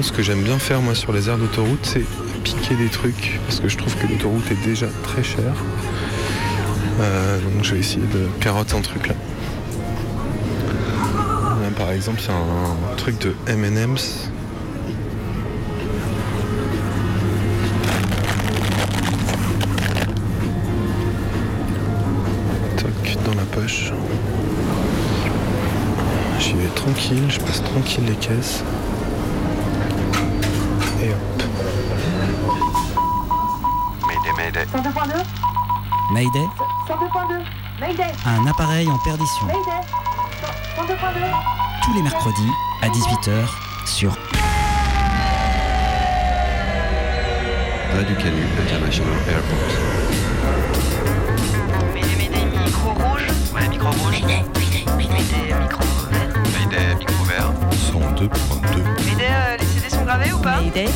ce que j'aime bien faire moi sur les aires d'autoroute, c'est piquer des trucs, parce que je trouve que l'autoroute est déjà très chère. Euh, donc je vais essayer de carotter un truc là. Là, par exemple, il y a un truc de M&M's. Dans la poche. J'y vais tranquille, je passe tranquille les caisses. Mayday, 102.2 Mayday un appareil en perdition. Mayday 102.2 Tous les mercredis à 18h sur Radio Canu International Airport. Mayday, Mayday, micro rouge. Ouais, micro rouge. Mayday, Mayday, Mayday, micro vert. Mayday, micro vert. 102.2. Mayday, euh, les CD sont gravés ou pas? Mayday.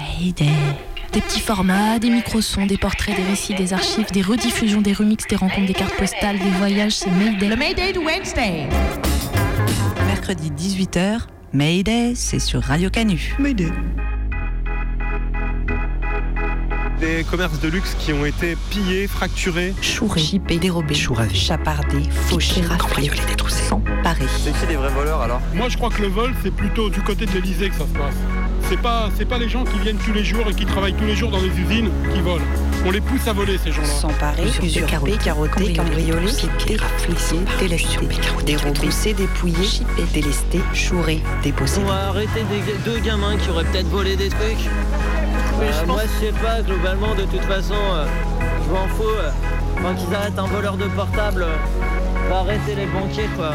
Mayday. Des petits formats, des micro-sons, des portraits, des récits, des archives, des rediffusions, des remixes, des rencontres, des cartes postales, des voyages, c'est Mayday. Le Mayday de Wednesday. Mercredi 18h, Mayday, c'est sur Radio Canu. Mayday. Des commerces de luxe qui ont été pillés, fracturés. Chouré, chippé, dérobé, Chouravé. chapardé, fauché, raflé, s'emparer. C'est qui les vrais voleurs alors? Moi, je crois que le vol, c'est plutôt du côté de l'Elysée que ça se passe. C'est pas, c'est pas les gens qui viennent tous les jours et qui travaillent tous les jours dans les usines qui volent. On les pousse à voler, ces gens-là. S'emparer, usurper, carotter, cambrioler, piquer, flisser, délester, dérober, dépouiller, chipper, délester, chourer, déposséder. On va arrêter des deux gamins qui auraient peut-être volé des trucs. Euh, Moi, je sais pas, globalement, de toute façon, euh, je m'en fous. euh. Enfin, qu'ils arrêtent un voleur de portable, euh, va arrêter les banquiers, quoi.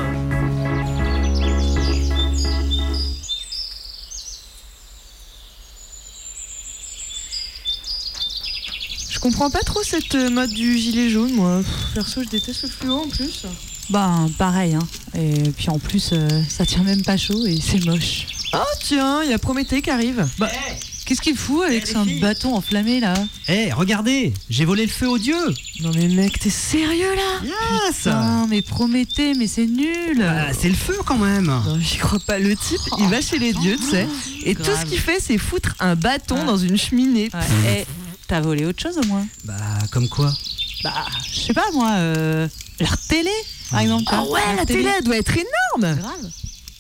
Je comprends pas trop cette euh, mode du gilet jaune, moi. Perso, je déteste le fluo en plus. Ben, pareil, hein. Et puis en plus, euh, ça tient même pas chaud et c'est moche. Oh tiens, il y a Prométhée qui arrive. Bah, qu'est-ce qu'il fout avec son bâton enflammé là? Eh, regardez, j'ai volé le feu aux dieux. Non mais mec, t'es sérieux là? Yes Non, mais Prométhée, mais c'est nul Ah, C'est le feu quand même. Non, j'y crois pas. Le type, il va chez les dieux, tu sais. Et tout ce qu'il fait, c'est foutre un bâton dans une cheminée. Ouais. T'as volé autre chose au moins Bah, comme quoi Bah, je sais pas moi, euh, leur télé, par exemple. Ah ouais, la télé, elle doit être énorme Grave.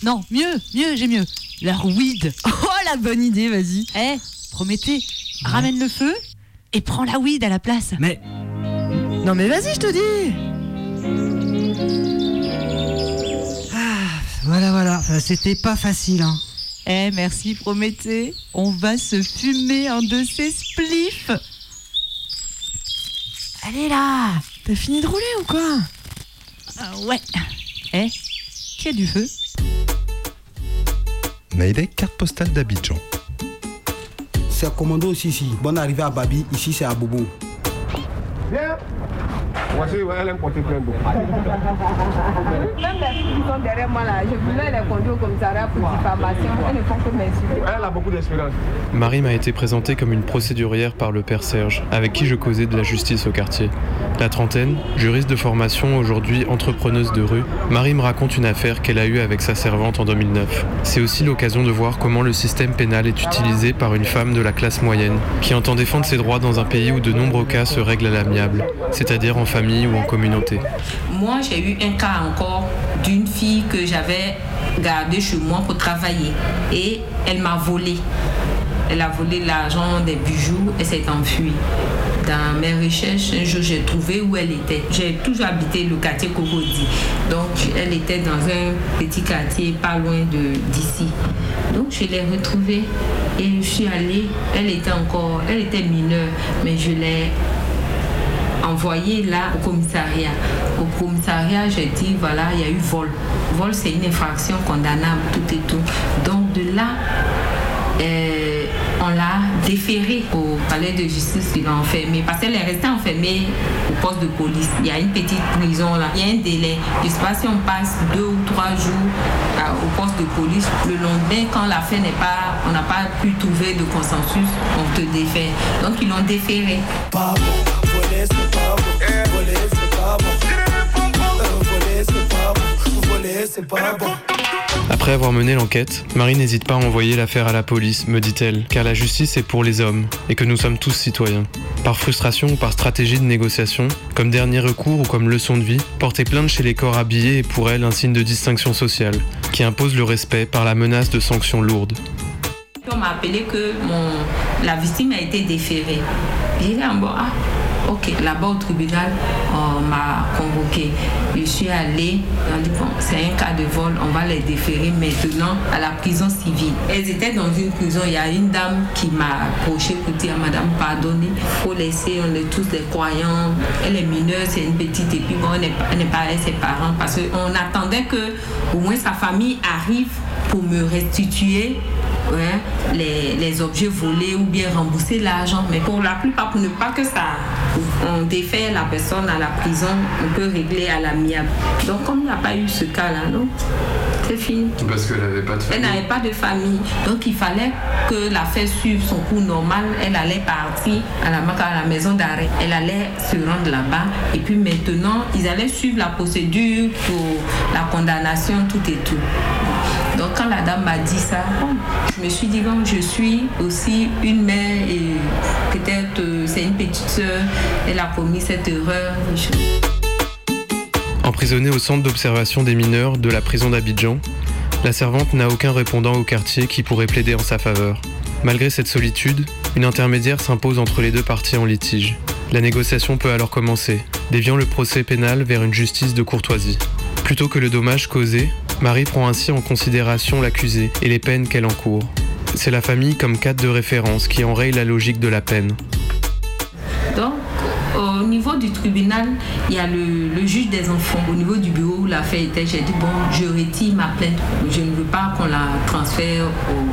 Non, mieux, mieux, j'ai mieux. Leur weed. Oh la bonne idée, vas-y. Eh, Prométhée, ramène le feu et prends la weed à la place. Mais Non mais vas-y, je te dis voilà, voilà, euh, c'était pas facile. Hein. Eh, merci Prométhée. On va se fumer un de ces spliffs. Allez là T'as fini de rouler ou quoi? Ah Ouais. Eh, qui a du feu? Mayday, carte postale d'Abidjan. C'est commando aussi ici. Bonne arrivée à Babi, ici c'est à Bobo. Voici, elle plein d'eau. Même les filles qui sont derrière moi là, je voulais les conduire au commissariat pour diffamation. Elles ne font que m'insulter. Elle a beaucoup d'espérance. Marie m'a été présentée comme une procédurière par le père Serge, avec qui je causais de la justice au quartier. La trentaine, juriste de formation, aujourd'hui entrepreneuse de rue, Marie me raconte une affaire qu'elle a eue avec sa servante en 2009. C'est aussi l'occasion de voir comment le système pénal est utilisé par une femme de la classe moyenne, qui entend défendre ses droits dans un pays où de nombreux cas se règlent à l'amiable, c'est-à-dire en ou en communauté. Moi, j'ai eu un cas encore d'une fille que j'avais gardée chez moi pour travailler et elle m'a volé. Elle a volé l'argent des bijoux et s'est enfuie. Dans mes recherches, un jour, j'ai trouvé où elle était. J'ai toujours habité le quartier Cocody. Donc, elle était dans un petit quartier pas loin d'ici. Donc, je l'ai retrouvée et je suis allée. Elle était encore, elle était mineure, mais je l'ai envoyé là au commissariat. Au commissariat, j'ai dit voilà, il y a eu vol. Vol, c'est une infraction condamnable, tout et tout. Donc de là, euh, on l'a déféré au palais de justice, il l'a enfermé. Parce qu'elle est restée enfermée au poste de police. Il y a une petite prison là. Il y a un délai. Je ne sais pas si on passe deux ou trois jours au poste de police. Le lendemain, quand l'affaire n'est pas, on n'a pas pu trouver de consensus, on te défait. Donc ils l'ont déféré. Pas pas bon. Pas bon. Euh, Voler c'est pas bon. Voler c'est pas bon. Après avoir mené l'enquête, Marie n'hésite pas à envoyer l'affaire à la police, me dit-elle, car la justice est pour les hommes et que nous sommes tous citoyens. Par frustration ou par stratégie de négociation, comme dernier recours ou comme leçon de vie, porter plainte chez les corps habillés est pour elle un signe de distinction sociale, qui impose le respect par la menace de sanctions lourdes. On m'a appelé que mon, la victime a été déférée. J'ai dit, ah, bon, ah, ok, là-bas au tribunal, on m'a convoqué. Je suis allée, on dit, bon, c'est un cas de vol, on va les déférer maintenant à la prison civile. Elles étaient dans une prison, il y a une dame qui m'a approché pour dire, madame, pardonnez, faut laisser, on est tous des croyants, elle est mineure, c'est une petite, et puis bon, elle n'est pas avec ses parents, parce qu'on attendait que au moins sa famille arrive pour me restituer les, objets volés ou bien rembourser l'argent. Mais pour la plupart, pour ne pas que ça, on défait la personne à la prison, on peut régler à l'amiable. Donc comme il n'y a pas eu ce cas-là, non? Parce qu'elle n'avait pas de famille. Elle n'avait pas de famille. Donc il fallait que l'affaire suive son cours normal. Elle allait partir à la, à la maison d'arrêt. Elle allait se rendre là-bas. Et puis maintenant, ils allaient suivre la procédure pour la condamnation, tout et tout. Donc quand la dame m'a dit ça, je me suis dit, bon, je suis aussi une mère et peut-être euh, c'est une petite soeur, elle a commis cette erreur. Emprisonnée au centre d'observation des mineurs de la prison d'Abidjan, la servante n'a aucun répondant au quartier qui pourrait plaider en sa faveur. Malgré cette solitude, une intermédiaire s'impose entre les deux parties en litige. La négociation peut alors commencer, déviant le procès pénal vers une justice de courtoisie. Plutôt que le dommage causé, Marie prend ainsi en considération l'accusé et les peines qu'elle encourt. C'est la famille comme cadre de référence qui enraye la logique de la peine. Au niveau du tribunal, il y a le, juge des enfants. Au niveau du bureau où l'affaire était, j'ai dit, bon, je retire ma plainte. Je ne veux pas qu'on la transfère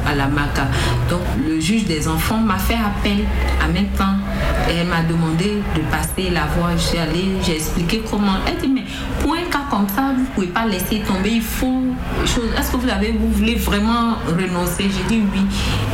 à la MACA. Donc, le juge des enfants m'a fait appel en même temps. Elle m'a demandé de passer la voie. Je suis allée, j'ai expliqué comment. Elle dit, mais pour un cas comme ça, vous ne pouvez pas laisser tomber. Il faut. Est-ce que vous, avez, vous voulez vraiment renoncer? J'ai dit oui.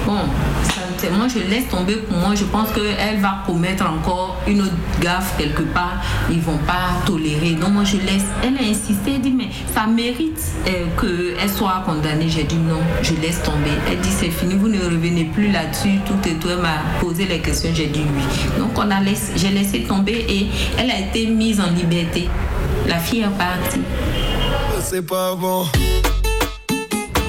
Bon, ça, moi, je laisse tomber pour moi. Je pense qu'elle va commettre encore une autre gaffe quelque part. Ils vont pas tolérer. Donc, moi, je laisse. Elle a insisté. Elle dit, mais ça mérite euh, qu'elle soit condamnée. J'ai dit non, je laisse tomber. Elle dit, c'est fini, vous ne revenez plus là-dessus. Tout et tout. Elle m'a posé les questions. J'ai dit oui. Donc, on a laissé, j'ai laissé tomber et elle a été mise en liberté. La fille est partie. C'est pas bon.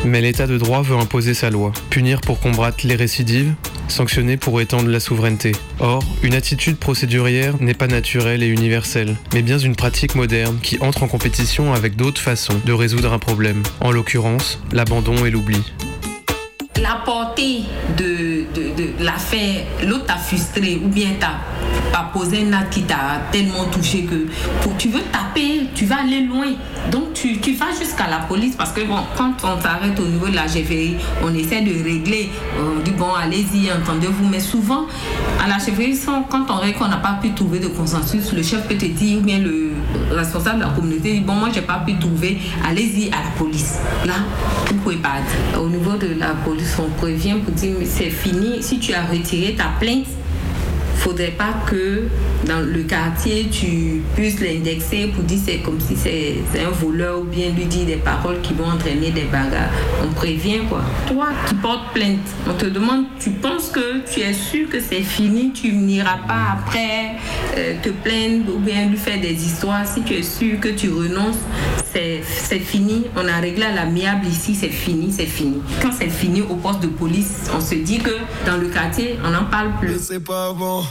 Mais l'état de droit veut imposer sa loi, punir pour combattre les récidives, sanctionner pour étendre la souveraineté. Or, une attitude procédurière n'est pas naturelle et universelle, mais bien une pratique moderne qui entre en compétition avec d'autres façons de résoudre un problème, en l'occurrence l'abandon et l'oubli. La portée de, de, de l'affaire, l'autre t'a frustré ou bien pas posé un acte qui t'a tellement touché que tu veux taper, tu vas aller loin. Donc tu, vas jusqu'à la police parce que bon, quand on s'arrête au niveau de la chefferie, on essaie de régler. On dit bon, allez-y, entendez-vous. Mais souvent, à la chefferie, quand on n'a pas pu trouver de consensus, le chef peut te dire, ou bien le responsable de la communauté dit bon, moi j'ai pas pu trouver, allez-y à la police. Là, vous pouvez pas. Au niveau de la police, on prévient pour dire c'est fini. Si tu as retiré ta plainte, faudrait pas que dans le quartier tu puisses l'indexer pour dire c'est comme si c'est un voleur ou bien lui dire des paroles qui vont entraîner des bagarres. On prévient quoi. Toi qui portes plainte, on te demande, tu penses que tu es sûr que c'est fini, tu n'iras pas après euh, te plaindre ou bien lui faire des histoires. Si tu es sûr que tu renonces, c'est fini. On a réglé à l'amiable ici, c'est fini, c'est fini. Quand c'est fini au poste de police, on se dit que dans le quartier, on n'en parle plus. C'est pas bon.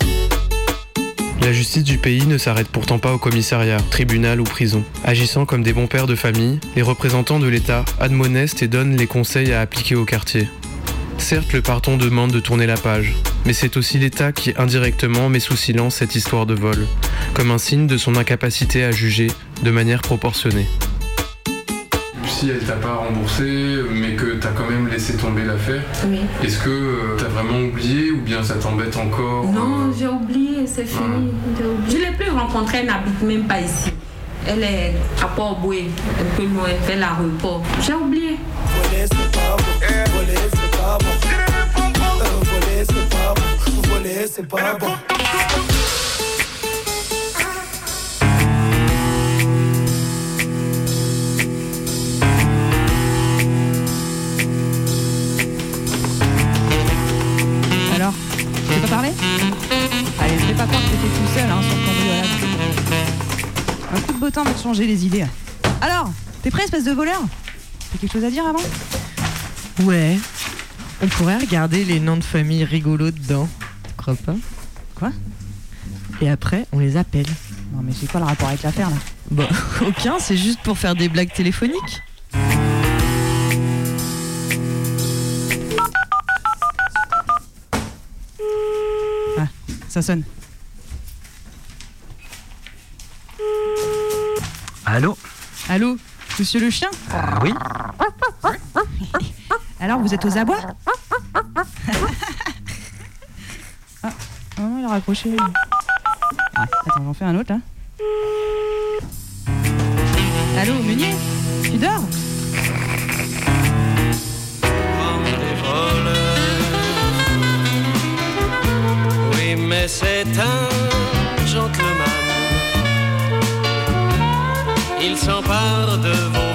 La justice du pays ne s'arrête pourtant pas au commissariat, tribunal ou prison. Agissant comme des bons pères de famille, les représentants de l'État admonestent et donnent les conseils à appliquer au quartier. Certes, le parton demande de tourner la page, mais c'est aussi l'État qui indirectement met sous silence cette histoire de vol, comme un signe de son incapacité à juger de manière proportionnée. Si elle t'a pas remboursé, mais que t'as quand même laissé tomber l'affaire, Oui. est-ce que euh, t'as vraiment oublié ou bien ça t'embête encore Non, j'ai oublié, c'est fini. Je ne l'ai plus rencontrée, elle n'habite même pas ici. Elle est à Port-Boué, un peu loin, vers l'aéroport. J'ai oublié. Voler, c'est pas bon. Tu peux parler Allez, fais pas croire que t'étais tout seul hein, sur le cambriolage. Un coup de beau temps pour changer les idées. Alors, t'es prêt, espèce de voleur T'as quelque chose à dire avant Ouais. On pourrait regarder les noms de famille rigolos dedans. Tu crois pas Quoi Et après, on les appelle. Non, mais c'est quoi le rapport avec l'affaire là Bah, aucun, c'est juste pour faire des blagues téléphoniques. Ça sonne. Allô Allô Monsieur le chien Oui Alors, vous êtes aux abois Ah, oh non, il a raccroché. Ah, attends, j'en fais un autre là. Allô, Meunier c'est un gentleman. Il s'empare de vos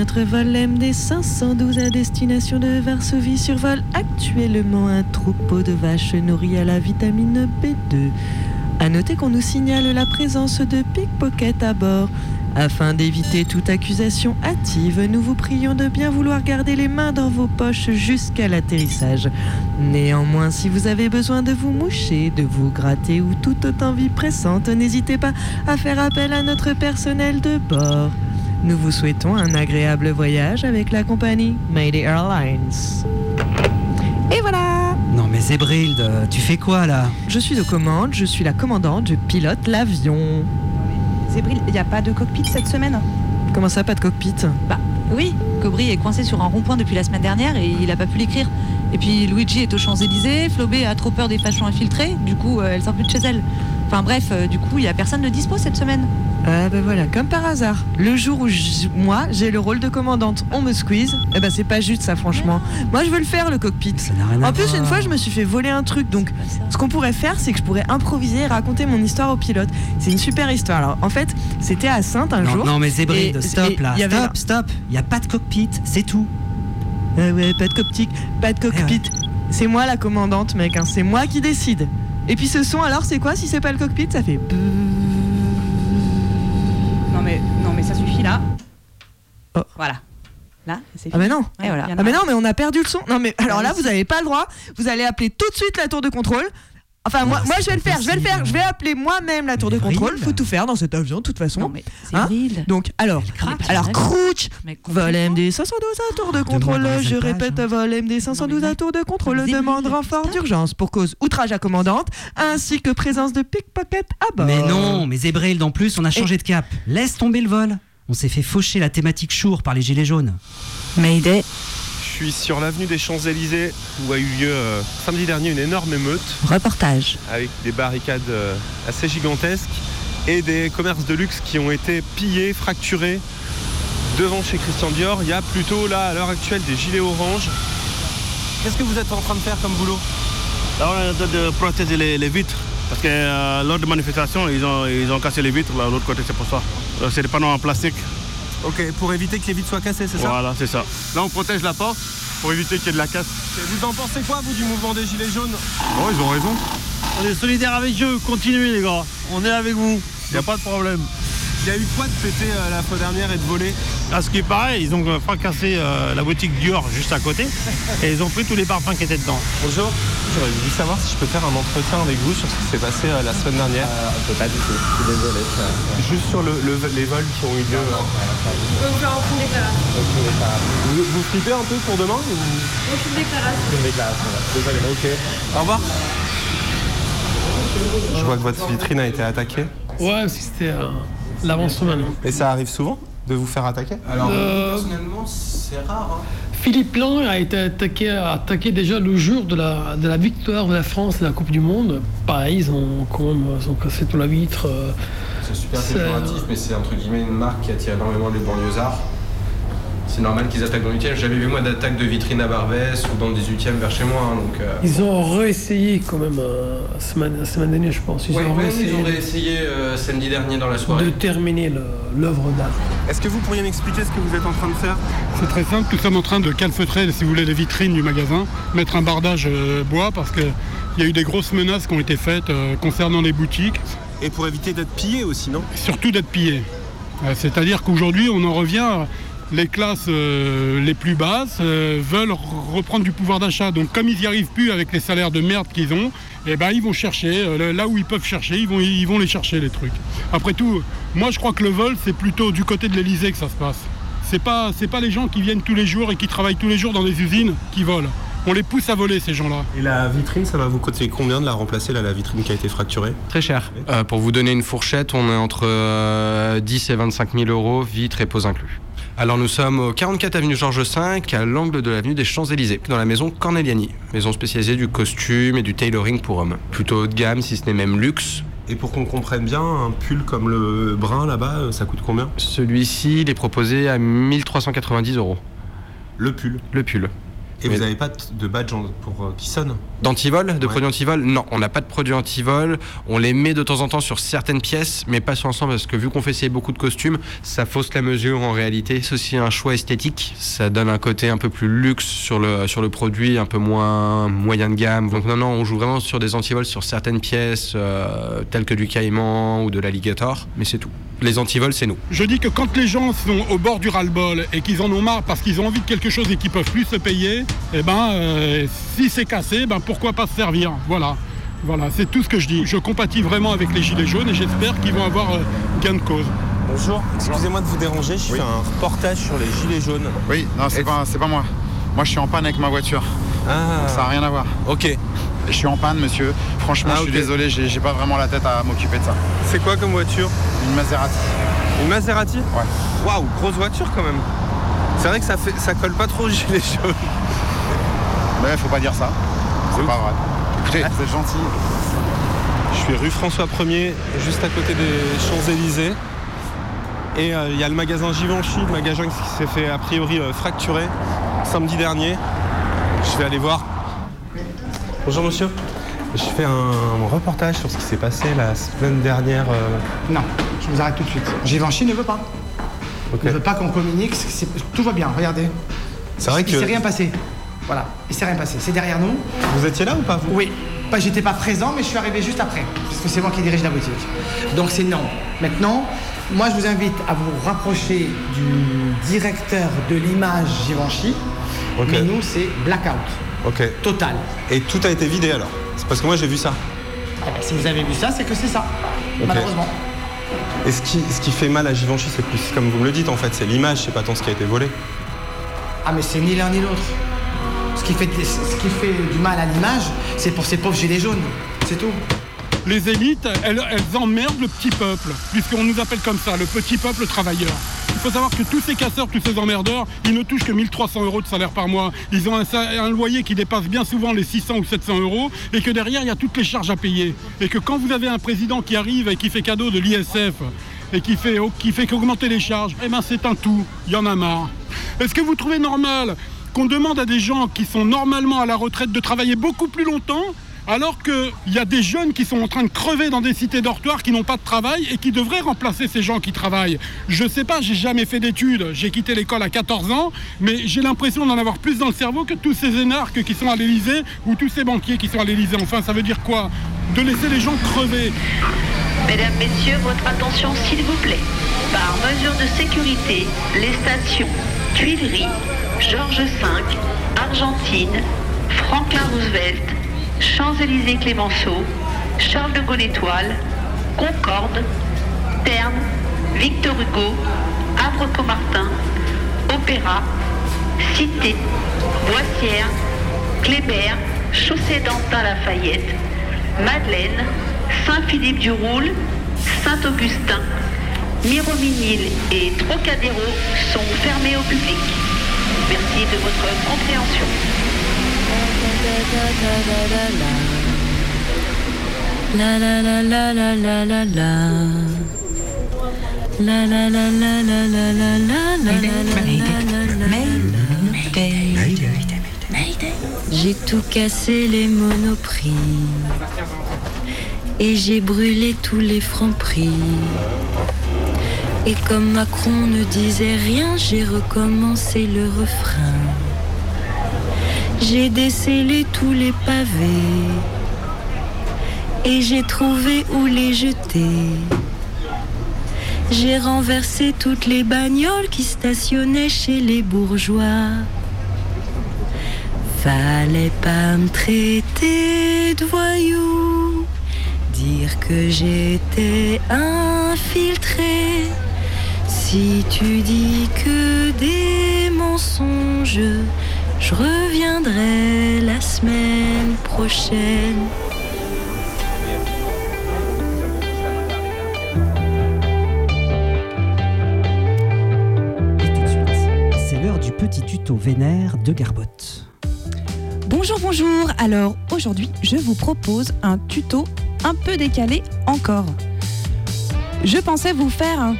notre vol MD 512 à destination de Varsovie survole actuellement un troupeau de vaches nourries à la vitamine B2. À noter qu'on nous signale la présence de pickpockets à bord. Afin d'éviter toute accusation hâtive, nous vous prions de bien vouloir garder les mains dans vos poches jusqu'à l'atterrissage. Néanmoins, si vous avez besoin de vous moucher, de vous gratter ou toute autre envie pressante, n'hésitez pas à faire appel à notre personnel de bord. Nous vous souhaitons un agréable voyage avec la compagnie Mayday Airlines. Et voilà Non mais Zébrilde, tu fais quoi là? Je suis aux commandes, je suis la commandante, je pilote l'avion. Zébril, il n'y a pas de cockpit cette semaine? Comment ça, pas de cockpit? Bah oui, Cobry est coincé sur un rond-point depuis la semaine dernière et il a pas pu l'écrire. Et puis Luigi est aux Champs-Élysées, Flobé a trop peur des fachons infiltrés, du coup euh, elle sort plus de chez elle. Enfin bref, euh, du coup il y a personne de dispo cette semaine. Ah ben voilà, comme par hasard. Le jour où je- moi j'ai le rôle de commandante, on me squeeze. Eh ben c'est pas juste ça franchement. Moi je veux le faire le cockpit. rien à En plus voir. une fois je me suis fait voler un truc donc ce qu'on pourrait faire c'est que je pourrais improviser et raconter mon histoire au pilote. C'est une super histoire. Alors en fait c'était à Sainte un non, jour. non mais Zébrilde, et- stop là, il y avait stop, stop. Il y a pas de cockpit, c'est tout. Ah ouais, pas de cockpit, pas de cockpit. C'est moi la commandante, mec. hein. C'est moi qui décide. Et puis ce son, alors, c'est quoi si c'est pas le cockpit Ça fait. Non mais, non mais ça suffit là. Voilà. Là, c'est Ah mais non. Voilà. Ah mais non, mais on a perdu le son. Non mais alors là, vous n'avez pas le droit. Vous allez appeler tout de suite la tour de contrôle. Enfin, moi, moi je vais le faire, je vais le faire, je vais appeler moi-même la tour de contrôle. Faut tout faire dans cet avion, de toute façon. Hein Donc, alors, alors, Crouch, vol MD 512 à tour de contrôle. Je répète, vol MD 512 à tour de contrôle. Demande renfort d'urgence pour cause outrage à commandante, ainsi que présence de pickpocket à bord. Mais non, mais Zébrild, en plus, on a changé de cap. Laisse tomber le vol. On s'est fait faucher la thématique Chour par les Gilets jaunes. Mayday. Je suis sur l'avenue des Champs-Élysées où a eu lieu euh, samedi dernier une énorme émeute Reportage. avec des barricades euh, assez gigantesques et des commerces de luxe qui ont été pillés, fracturés. Devant chez Christian Dior, il y a plutôt là à l'heure actuelle des gilets oranges. Qu'est-ce que vous êtes en train de faire comme boulot? Là, on est en train de protéger les, les vitres. Parce que euh, lors de manifestations, ils ont, ils ont cassé les vitres, là, de l'autre côté, c'est pour ça. C'est des panneaux en plastique. Ok, pour éviter que les vitres soient cassées, c'est ça Voilà, c'est ça. Là, on protège la porte pour éviter qu'il y ait de la casse. Vous en pensez quoi, vous, du mouvement des Gilets jaunes Bon, ils ont raison. On est solidaires avec eux, continuez les gars. On est avec vous, il n'y a pas de problème. Il y a eu quoi de péter euh, la fois dernière et de voler? À ce qui paraît, ils ont euh, fracassé euh, la boutique Dior juste à côté et ils ont pris tous les parfums qui étaient dedans. Bonjour, j'aurais voulu savoir si je peux faire un entretien avec vous sur ce qui s'est passé euh, la semaine dernière. On peut pas du tout, je suis désolé. Juste sur le- le- les vols qui ont eu lieu. On peut vous faire aucune déclaration. Vous, vous flippez un peu pour demain ou... Aucune déclaration. Une déclaration, désolé. Ok. Au revoir. Je vois que votre vitrine a été attaquée. Ouais, parce que c'était euh, l'avant-semaine. Et ça arrive souvent de vous faire attaquer? Euh, personnellement, c'est rare. Philippe Lang a été attaqué, a attaqué déjà le jour de la, de la victoire de la France de la Coupe du Monde. Pareil, ils ont quand même ils ont cassé toute la vitre. euh, C'est super péjoratif, mais c'est entre guillemets une marque qui attire énormément les banlieusards. C'est normal qu'ils attaquent dans le 8 J'avais vu moi d'attaques de vitrines à Barbès ou dans le 18e vers chez moi. hein, donc, euh, Ils ont réessayé quand même euh, la semaine, dernière, je pense. Ils Ouais, ont ouais, réessayé ils ont réessayé euh, samedi dernier dans la de soirée. terminer le- l'œuvre d'art. Est-ce que vous pourriez m'expliquer ce que vous êtes en train de faire? C'est très simple, nous sommes en train de calfeutrer, si vous voulez, les vitrines du magasin, mettre un bardage euh, bois parce qu'il y a eu des grosses menaces qui ont été faites euh, concernant les boutiques. Et pour éviter d'être pillé aussi, non? Surtout d'être pillé. C'est-à-dire qu'aujourd'hui, on en revient. Les classes euh, les plus basses euh, veulent reprendre du pouvoir d'achat. Donc, comme ils n'y arrivent plus avec les salaires de merde qu'ils ont, eh ben, ils vont chercher. euh, là où ils peuvent chercher, ils vont, ils vont les chercher, les trucs. Après tout, moi, je crois que le vol, c'est plutôt du côté de l'Elysée que ça se passe. C'est pas, c'est pas les gens qui viennent tous les jours et qui travaillent tous les jours dans des usines qui volent. On les pousse à voler, ces gens-là. Et la vitrine, ça va vous coûter combien de la remplacer, là, la vitrine qui a été fracturée? Très cher. Euh, pour vous donner une fourchette, on est entre euh, 10 et 25 000 euros, vitres et pose inclus. Alors nous sommes au 44 avenue Georges V, à l'angle de l'avenue des Champs-Élysées, dans la maison Corneliani, maison spécialisée du costume et du tailoring pour hommes. Plutôt haut de gamme, si ce n'est même luxe. Et pour qu'on comprenne bien, un pull comme le brun là-bas, euh, ça coûte combien? Celui-ci, il est proposé à 1390 euros. Le pull Le pull. Et Mais- vous n'avez pas de badge pour euh, qui sonne D'antivol De Ouais. produits antivol Non, on n'a pas de produits antivol. On les met de temps en temps sur certaines pièces, mais pas sur l'ensemble, parce que vu qu'on fait essayer beaucoup de costumes, ça fausse la mesure en réalité. C'est aussi un choix esthétique. Ça donne un côté un peu plus luxe sur le, sur le produit, un peu moins moyen de gamme. Donc non, non, on joue vraiment sur des antivols sur certaines pièces, euh, telles que du caïman ou de l'alligator, mais c'est tout. Les antivols, c'est nous. Je dis que quand les gens sont au bord du ras-le-bol et qu'ils en ont marre parce qu'ils ont envie de quelque chose et qu'ils peuvent plus se payer, eh ben, euh, si c'est cassé, ben pourquoi pas se servir? Voilà. Voilà, c'est tout ce que je dis. Je compatis vraiment avec les Gilets jaunes et j'espère qu'ils vont avoir euh, gain de cause. Bonjour, excusez-moi de vous déranger, je fais un reportage sur les gilets jaunes. Oui, non, c'est pas, c'est pas moi. Moi, je suis en panne avec ma voiture. Ah. Ça n'a rien à voir. Ok. Je suis en panne, monsieur. Franchement, Ah, je suis désolé, j'ai pas vraiment la tête à m'occuper de ça. C'est quoi comme voiture? Une Maserati. Une Maserati? Ouais. Waouh, grosse voiture quand même. C'est vrai que ça, fait, ça colle pas trop aux gilets jaunes. Mais faut pas dire ça. C'est pas vrai. Écoutez, c'est gentil. Je suis rue François 1er, juste à côté des Champs-Élysées. Et euh, il y a le magasin Givenchy, le magasin qui s'est fait a priori euh, fracturer samedi dernier. Je vais aller voir. Bonjour monsieur. Je fais un reportage sur ce qui s'est passé la semaine dernière. euh, Non, je vous arrête tout de suite. Givenchy ne veut pas. Ok. Il ne veut pas qu'on communique. c'est- Tout va bien, regardez. C'est vrai Il que. s'est rien passé. Voilà, il s'est rien passé. C'est derrière nous. Vous étiez là ou pas vous? Oui. Pas, j'étais pas présent, mais je suis arrivé juste après, parce que c'est moi qui dirige la boutique. Donc c'est non. Maintenant, moi je vous invite à vous rapprocher du directeur de l'image Givenchy. Ok. Mais nous, c'est blackout. Ok. Total. Et tout a été vidé alors? C'est parce que moi j'ai vu ça. Eh ben, si vous avez vu ça, c'est que c'est ça. Malheureusement. Et ce qui, ce qui fait mal à Givenchy, c'est plus comme vous me le dites en fait, c'est l'image, c'est pas tant ce qui a été volé. Ah mais c'est ni l'un ni l'autre. Ce qui fait, ce qui fait du mal à l'image, c'est pour ces pauvres gilets jaunes. C'est tout. Les élites, elles, elles emmerdent le petit peuple, puisqu'on nous appelle comme ça, le petit peuple travailleur. Il faut savoir que tous ces casseurs, tous ces emmerdeurs, ils ne touchent que 1300 euros de salaire par mois. Ils ont un, loyer qui dépasse bien souvent les 600 ou 700 euros et que derrière, il y a toutes les charges à payer. Et que quand vous avez un président qui arrive et qui fait cadeau de l'ISF et qui fait, qui fait qu'augmenter les charges, eh ben c'est un tout. Il y en a marre. Est-ce que vous trouvez normal qu'on demande à des gens qui sont normalement à la retraite de travailler beaucoup plus longtemps alors qu'il y a des jeunes qui sont en train de crever dans des cités dortoirs qui n'ont pas de travail et qui devraient remplacer ces gens qui travaillent. Je sais pas, j'ai jamais fait d'études, j'ai quitté l'école à 14 ans, mais j'ai l'impression d'en avoir plus dans le cerveau que tous ces énarques qui sont à l'Elysée ou tous ces banquiers qui sont à l'Elysée. Enfin, ça veut dire quoi? De laisser les gens crever. Mesdames, Messieurs, votre attention s'il vous plaît. Par mesure de sécurité, les stations Tuileries, Georges V, Argentine, Franklin Roosevelt, Champs-Élysées Clémenceau, Charles de Gaulle Étoile, Concorde, Terne, Victor Hugo, Havre-Comartin, Opéra, Cité, Boissière, Kléber, Chaussée d'Antin Lafayette, Madeleine, Saint-Philippe-du-Roule, Saint-Augustin, Mirominil et Trocadéro sont fermés au public. Merci de votre compréhension. J'ai tout cassé les monoprix. Et j'ai brûlé tous les francs prix Et comme Macron ne disait rien J'ai recommencé le refrain. J'ai décellé tous les pavés et j'ai trouvé où les jeter. J'ai renversé toutes les bagnoles qui stationnaient chez les bourgeois. Fallait pas me traiter de voyou, dire que j'étais infiltré. Si tu dis que des mensonges, je reviendrai la semaine prochaine. C'est l'heure du petit tuto vénère de Garbotte. Bonjour, bonjour. Alors aujourd'hui, je vous propose un tuto un peu décalé encore. Je pensais vous faire un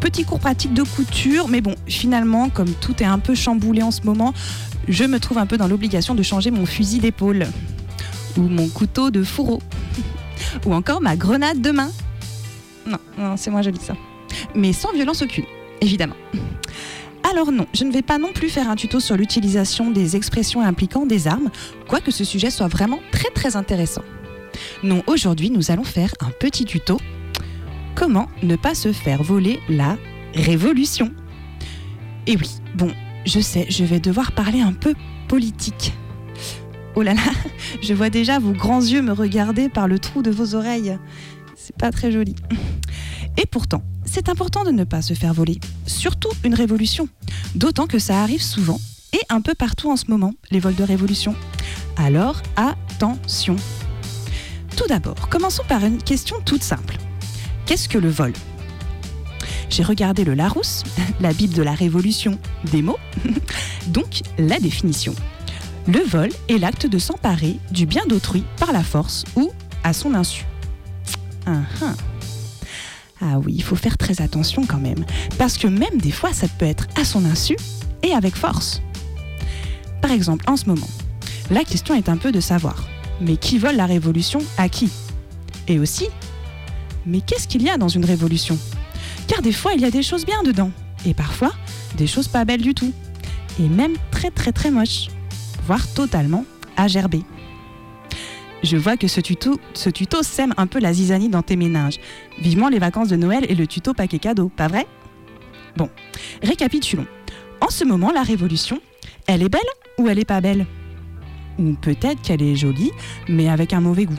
petit cours pratique de couture, mais bon, finalement, comme tout est un peu chamboulé en ce moment, je me trouve un peu dans l'obligation de changer mon fusil d'épaule, ou mon couteau de fourreau, ou encore ma grenade de main. Non, non, c'est moins joli ça. Mais sans violence aucune, évidemment. Alors non, je ne vais pas non plus faire un tuto sur l'utilisation des expressions impliquant des armes, quoique ce sujet soit vraiment très très intéressant. Non, aujourd'hui nous allons faire un petit tuto. Comment ne pas se faire voler la révolution? Et oui, bon, je sais, je vais devoir parler un peu politique. Oh là là, je vois déjà vos grands yeux me regarder par le trou de vos oreilles. C'est pas très joli. Et pourtant, c'est important de ne pas se faire voler, surtout une révolution. D'autant que ça arrive souvent et un peu partout en ce moment, les vols de révolution. Alors, attention. Tout d'abord, commençons par une question toute simple. Qu'est-ce que le vol? J'ai regardé le Larousse, la Bible de la Révolution des mots, donc la définition. Le vol est l'acte de s'emparer du bien d'autrui par la force ou à son insu. Ah, ah. Ah oui, il faut faire très attention quand même, parce que même des fois, ça peut être à son insu et avec force. Par exemple, en ce moment, la question est un peu de savoir, mais qui vole la révolution à qui? Et aussi, mais qu'est-ce qu'il y a dans une révolution? Car des fois, il y a des choses bien dedans, et parfois, des choses pas belles du tout, et même très très très moches, voire totalement à gerber. Je vois que ce tuto, ce tuto sème un peu la zizanie dans tes ménages. Vivement les vacances de Noël et le tuto paquet cadeau, pas vrai? Bon, récapitulons. En ce moment, la révolution, elle est belle ou elle est pas belle? Ou peut-être qu'elle est jolie, mais avec un mauvais goût.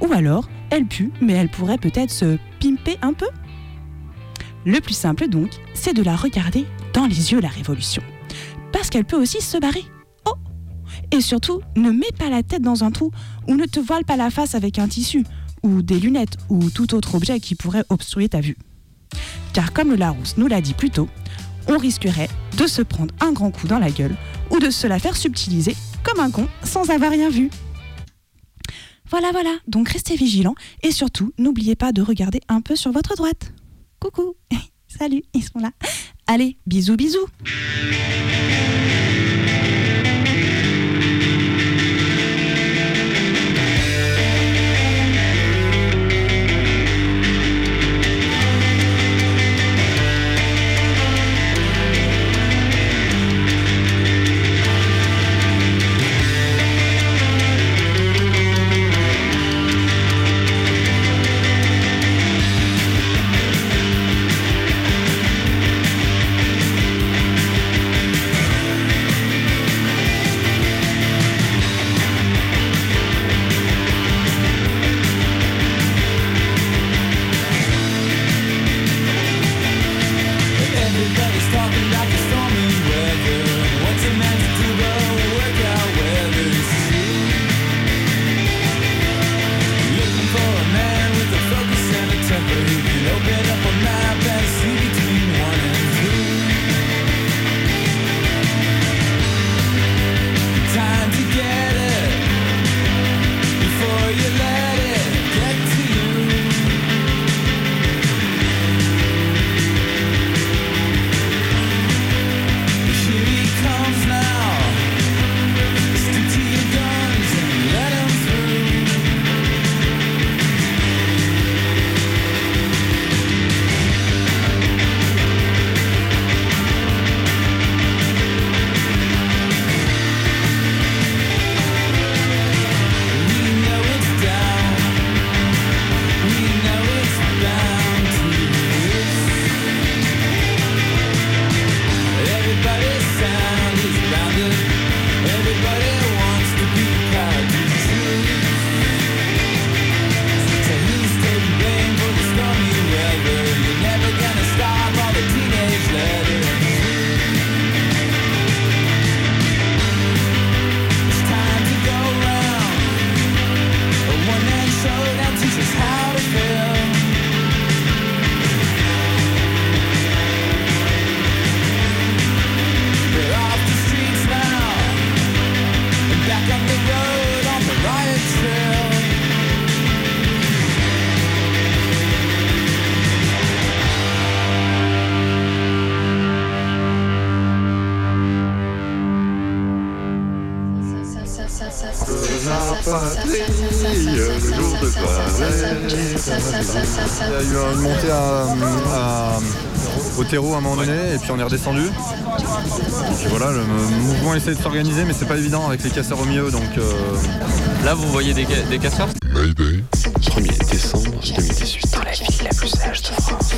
Ou alors, elle pue, mais elle pourrait peut-être se pimper un peu? Le plus simple donc, c'est de la regarder dans les yeux, la révolution. Parce qu'elle peut aussi se barrer. Oh Et surtout, ne mets pas la tête dans un trou ou ne te voile pas la face avec un tissu ou des lunettes ou tout autre objet qui pourrait obstruer ta vue. Car comme le Larousse nous l'a dit plus tôt, on risquerait de se prendre un grand coup dans la gueule ou de se la faire subtiliser comme un con sans avoir rien vu. Voilà, voilà, donc restez vigilants et surtout n'oubliez pas de regarder un peu sur votre droite. Coucou, salut, ils sont là. Allez, bisous, bisous. Il y a eu une montée à- à- au terreau à un moment donné et puis on est redescendu. Et puis voilà, le mouvement essaie de s'organiser mais c'est pas évident avec les casseurs au milieu donc. euh, Là, vous voyez des, des casseurs? 1er décembre 2018. Dans la ville la plus sage de France.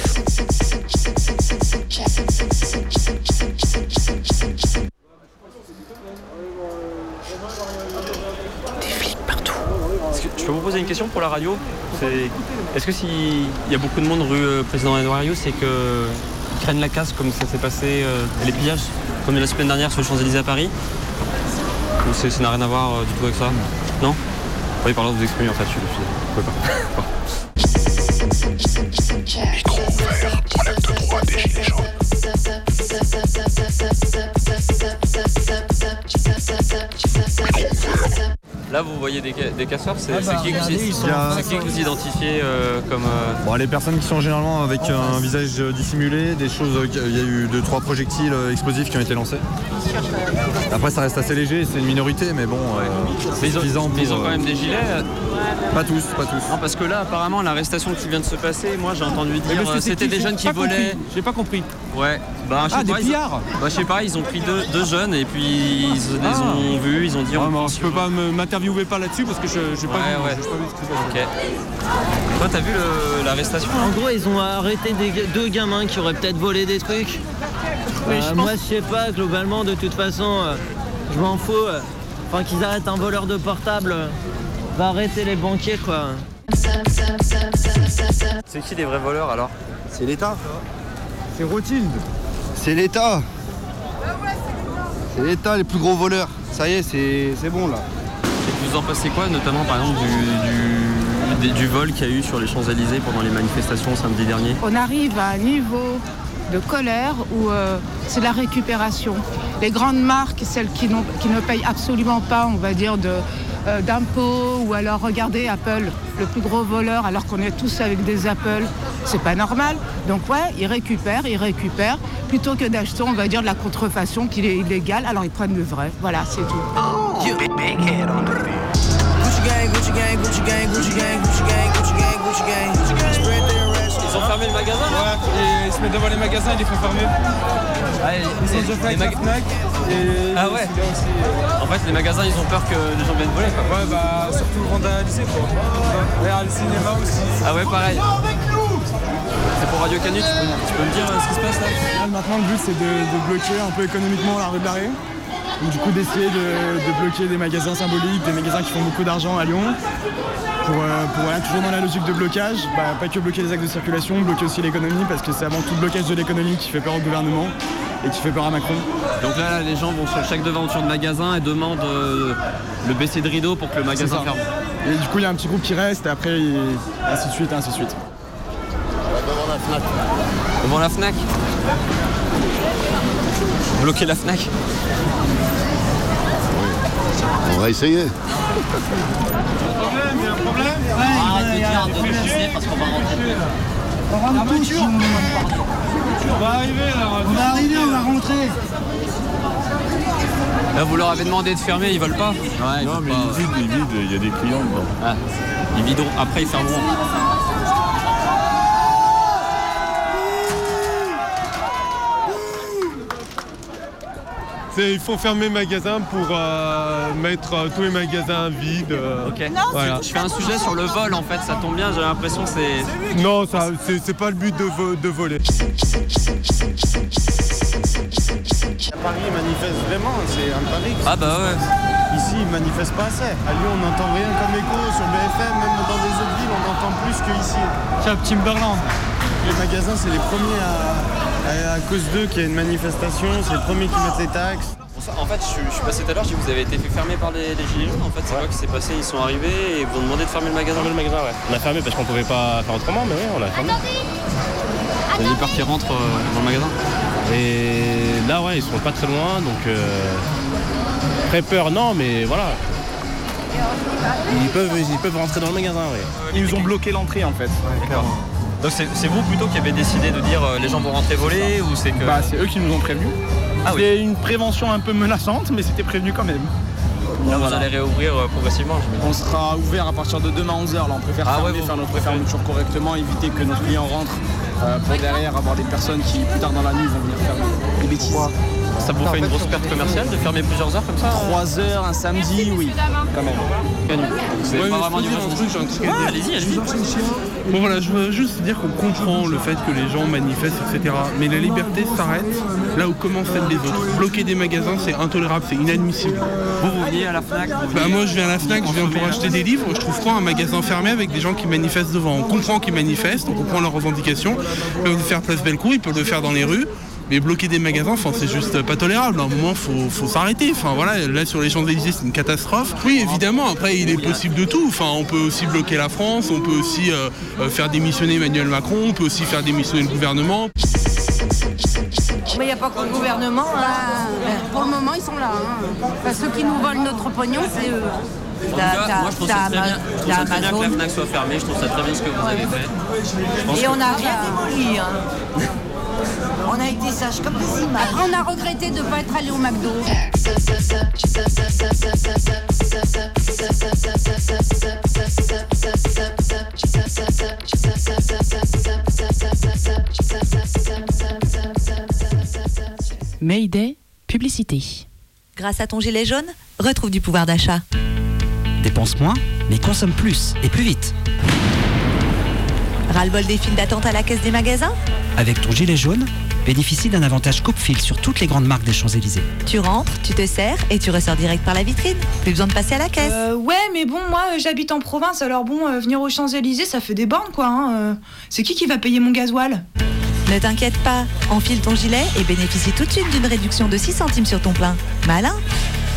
Question pour la radio C'est- Est-ce que s'il y a beaucoup de monde rue euh, Président Edouard c'est que ils craignent la casse comme ça s'est passé, euh, les pillages, comme la semaine dernière sur les Champs-Élysées à Paris Ou c'est- ça n'a rien à voir euh, du tout avec ça Non Oui, par là, vous exprimez en fait, je suis. je pouvez pas. Micro ouvert, relève de droit des gilets jaunes. Là, vous voyez des, ca- des casseurs, c'est Ah bah, qui, que vous- regardez, ils sont- c'est qui que vous identifiez euh, comme. euh, Bon, les personnes qui sont généralement avec un visage dissimulé, des choses, euh, il y a eu deux trois projectiles euh, explosifs qui ont été lancés. Après ça reste assez léger, c'est une minorité mais bon, euh, Mais ils ont, suffisant mais ils ont pour, quand euh, même des gilets. euh, Pas tous, pas tous. Non, parce que là, apparemment, l'arrestation qui vient de se passer, moi j'ai entendu dire euh, c'était des jeunes qui pas volaient. J'ai pas compris. Ouais. Bah, je sais Ah, des pas, ils ont- pillards Bah, je sais pas, ils ont pris deux, deux jeunes et puis ils se- les Ah. ont vus, ils ont dit. Mais pense je peux pas me- m'interviewer pas là-dessus parce que je j'ai pas Ouais, vu. ouais. pas vu. Ok. Toi, t'as vu l'arrestation En gros, ils ont arrêté des, deux gamins qui auraient peut-être volé des trucs. Mais Euh, je pense- Moi, je sais pas, globalement, de toute façon, euh, je m'en fous. Enfin, qu'ils arrêtent un voleur de portable, euh, va arrêter les banquiers, quoi. C'est qui les vrais voleurs alors C'est l'État. C'est Rothschild. C'est l'État. C'est l'État, les plus gros voleurs. Ça y est, c'est c'est bon là. Et vous en pensez quoi, notamment par exemple du, du, du- du vol qu'il y a eu sur les Champs-Élysées pendant les manifestations samedi dernier? On arrive à un niveau de colère où euh, c'est la récupération. Les grandes marques, celles qui, n'ont- qui ne payent absolument pas, on va dire, de, euh, d'impôts, ou alors regardez Apple, le plus gros voleur, alors qu'on est tous avec des Apple, c'est pas normal. Donc ouais, ils récupèrent, ils récupèrent, plutôt que d'acheter, on va dire, de la contrefaçon qui est illégale, alors ils prennent le vrai. Voilà, c'est tout. Gucci gang, Gucci gang, Gucci gang, Gucci gang, Gucci gang, Gucci gang, Gucci gang. Spread their rest. Ils ont fermé le magasin là Ouais, et ils se mettent devant les magasins, ils les font fermer. ils déjà fait Fnac. Et Ah ouais aussi, euh, En fait, les magasins ils ont peur que les gens viennent voler quoi. Ouais, bah surtout vandalisé quoi. Derrière le cinéma aussi. Ah ouais, pareil. C'est pour Radio Canu, tu peux, tu peux me dire euh, ce qui se passe là? Là, Maintenant, le but, c'est de, de bloquer un peu économiquement la rue de l'Arrêt. Donc, du coup, d'essayer de, de bloquer des magasins symboliques, des magasins qui font beaucoup d'argent à Lyon. Pour, euh, pour voilà, toujours dans la logique de blocage, bah, pas que bloquer les actes de circulation, bloquer aussi l'économie, parce que c'est avant tout le blocage de l'économie qui fait peur au gouvernement et qui fait peur à Macron. Donc là, les gens vont sur chaque devanture de magasin et demandent euh, le baisser de rideau pour que le magasin ferme. Et du coup, il y a un petit groupe qui reste, et après, il- ainsi de suite, ainsi de suite. Devant la Fnac. Devant la Fnac? Bloquer la Fnac On va essayer. problème, il y a un problème Arrête de dire de parce qu'on va rentrer. On rentre tous si on va arriver là. On va arriver, on va rentrer. Là, vous leur avez demandé de fermer, ils veulent pas Ouais, Non, mais ils vident, ils vident, il y a des clients dedans. Ah, ils videront, après ils fermeront. Il faut fermer magasin pour euh, mettre euh, tous les magasins vides. euh, Ok. voilà. Je fais un sujet sur le vol en fait, ça tombe bien, j'ai l'impression que c'est. Non, ça, c'est c'est pas le but de, vo- de voler. À Paris, ils manifestent vraiment, c'est un Paris. Ah bah ouais. Ici, ils manifestent pas assez. À Lyon, on n'entend rien comme écho. Sur BFM, même dans des autres villes, on entend plus qu'ici. Cap Timberland. Les magasins, c'est les premiers à, à, à cause d'eux qu'il y a une manifestation, c'est les premiers qui mettent les taxes. En fait, je, suis- je suis passé tout à l'heure, j'ai dit, vous avez été fait fermer par les, les gilets jaunes. En fait, c'est quoi qui s'est passé? Ils sont arrivés et vous ont demandé de fermer le magasin. Fermer le magasin, ouais. On a fermé parce qu'on pouvait pas faire autrement, mais oui, on a fermé. Il y a des peurs qui rentrent euh, dans le magasin. Et là, ouais, ils sont pas très loin, donc euh, très peur, non, mais voilà. Ils peuvent, ils peuvent rentrer dans le magasin, oui. Ils nous ont bloqué l'entrée en fait. D'accord. Donc c'est c'est vous plutôt qui avez décidé de dire euh, les gens vont rentrer voler ou c'est que. Bah, c'est eux qui nous ont prévenus. Ah oui. C'était une prévention un peu menaçante, mais c'était prévenu quand même. Là, vous Voilà. allez réouvrir euh, progressivement. On sera ouvert à partir de demain 11h. Là, on préfère Ah fermer, ouais, faire notre fermeture correctement, éviter que nos clients rentrent euh, pour derrière avoir des personnes qui, plus tard dans la nuit, vont venir faire des bêtises. Ça vous fait une grosse perte commerciale de fermer plusieurs heures comme ça 3 heures un samedi, oui, quand même. Vous avez Ouais, pas vraiment je peux du dire un truc, j'ai un truc Ah, allez-y, allez-y. Bon voilà, je veux juste dire qu'on comprend le fait que les gens manifestent, etc. Mais la liberté s'arrête là où commence celle des autres. Bloquer des magasins, c'est intolérable, c'est inadmissible. Vous, à la FNAC Bah moi je viens à la FNAC, je viens pour acheter des livres, je trouve quoi un magasin fermé avec des gens qui manifestent devant On comprend qu'ils manifestent, on comprend leurs revendications, ils peuvent le faire place Bellecour, ils peuvent le faire dans les rues. Mais bloquer des magasins, enfin, c'est juste pas tolérable. À un moment, faut, faut s'arrêter. Enfin, voilà, là sur les Champs-Élysées, c'est une catastrophe. Oui, évidemment. Après, il est possible de tout. Enfin, on peut aussi bloquer la France, on peut aussi euh, euh, faire démissionner Emmanuel Macron, on peut aussi faire démissionner le gouvernement. Mais il n'y a pas que le gouvernement. hein. Pour le moment, ils sont là. hein. Enfin, ceux qui nous volent notre pognon, c'est eux. En tout T'as- cas, t'as- moi je trouve ça très bien, Ama- je trouve t'as ça très bien que la. FNAC soit fermée, je trouve ça très bien ce que vous avez fait. Je pense Et on n'a rien démoli. hein. On a été sages comme des images. Après, on a regretté de ne pas être allé au McDo. Mayday, publicité. Grâce à ton gilet jaune, retrouve du pouvoir d'achat. Dépense moins, mais consomme plus et plus vite. Ras-le-bol des files d'attente à la caisse des magasins Avec ton gilet jaune, bénéficie d'un avantage coupe-fil sur toutes les grandes marques des Champs-Élysées. Tu rentres, tu te sers et tu ressors direct par la vitrine. Plus besoin de passer à la caisse. Euh, ouais, mais bon, moi euh, j'habite en province, alors bon, euh, venir aux Champs-Élysées, ça fait des bornes quoi. hein, euh. C'est qui qui va payer mon gasoil? Ne t'inquiète pas, enfile ton gilet et bénéficie tout de suite d'une réduction de 6 centimes sur ton plein. Malin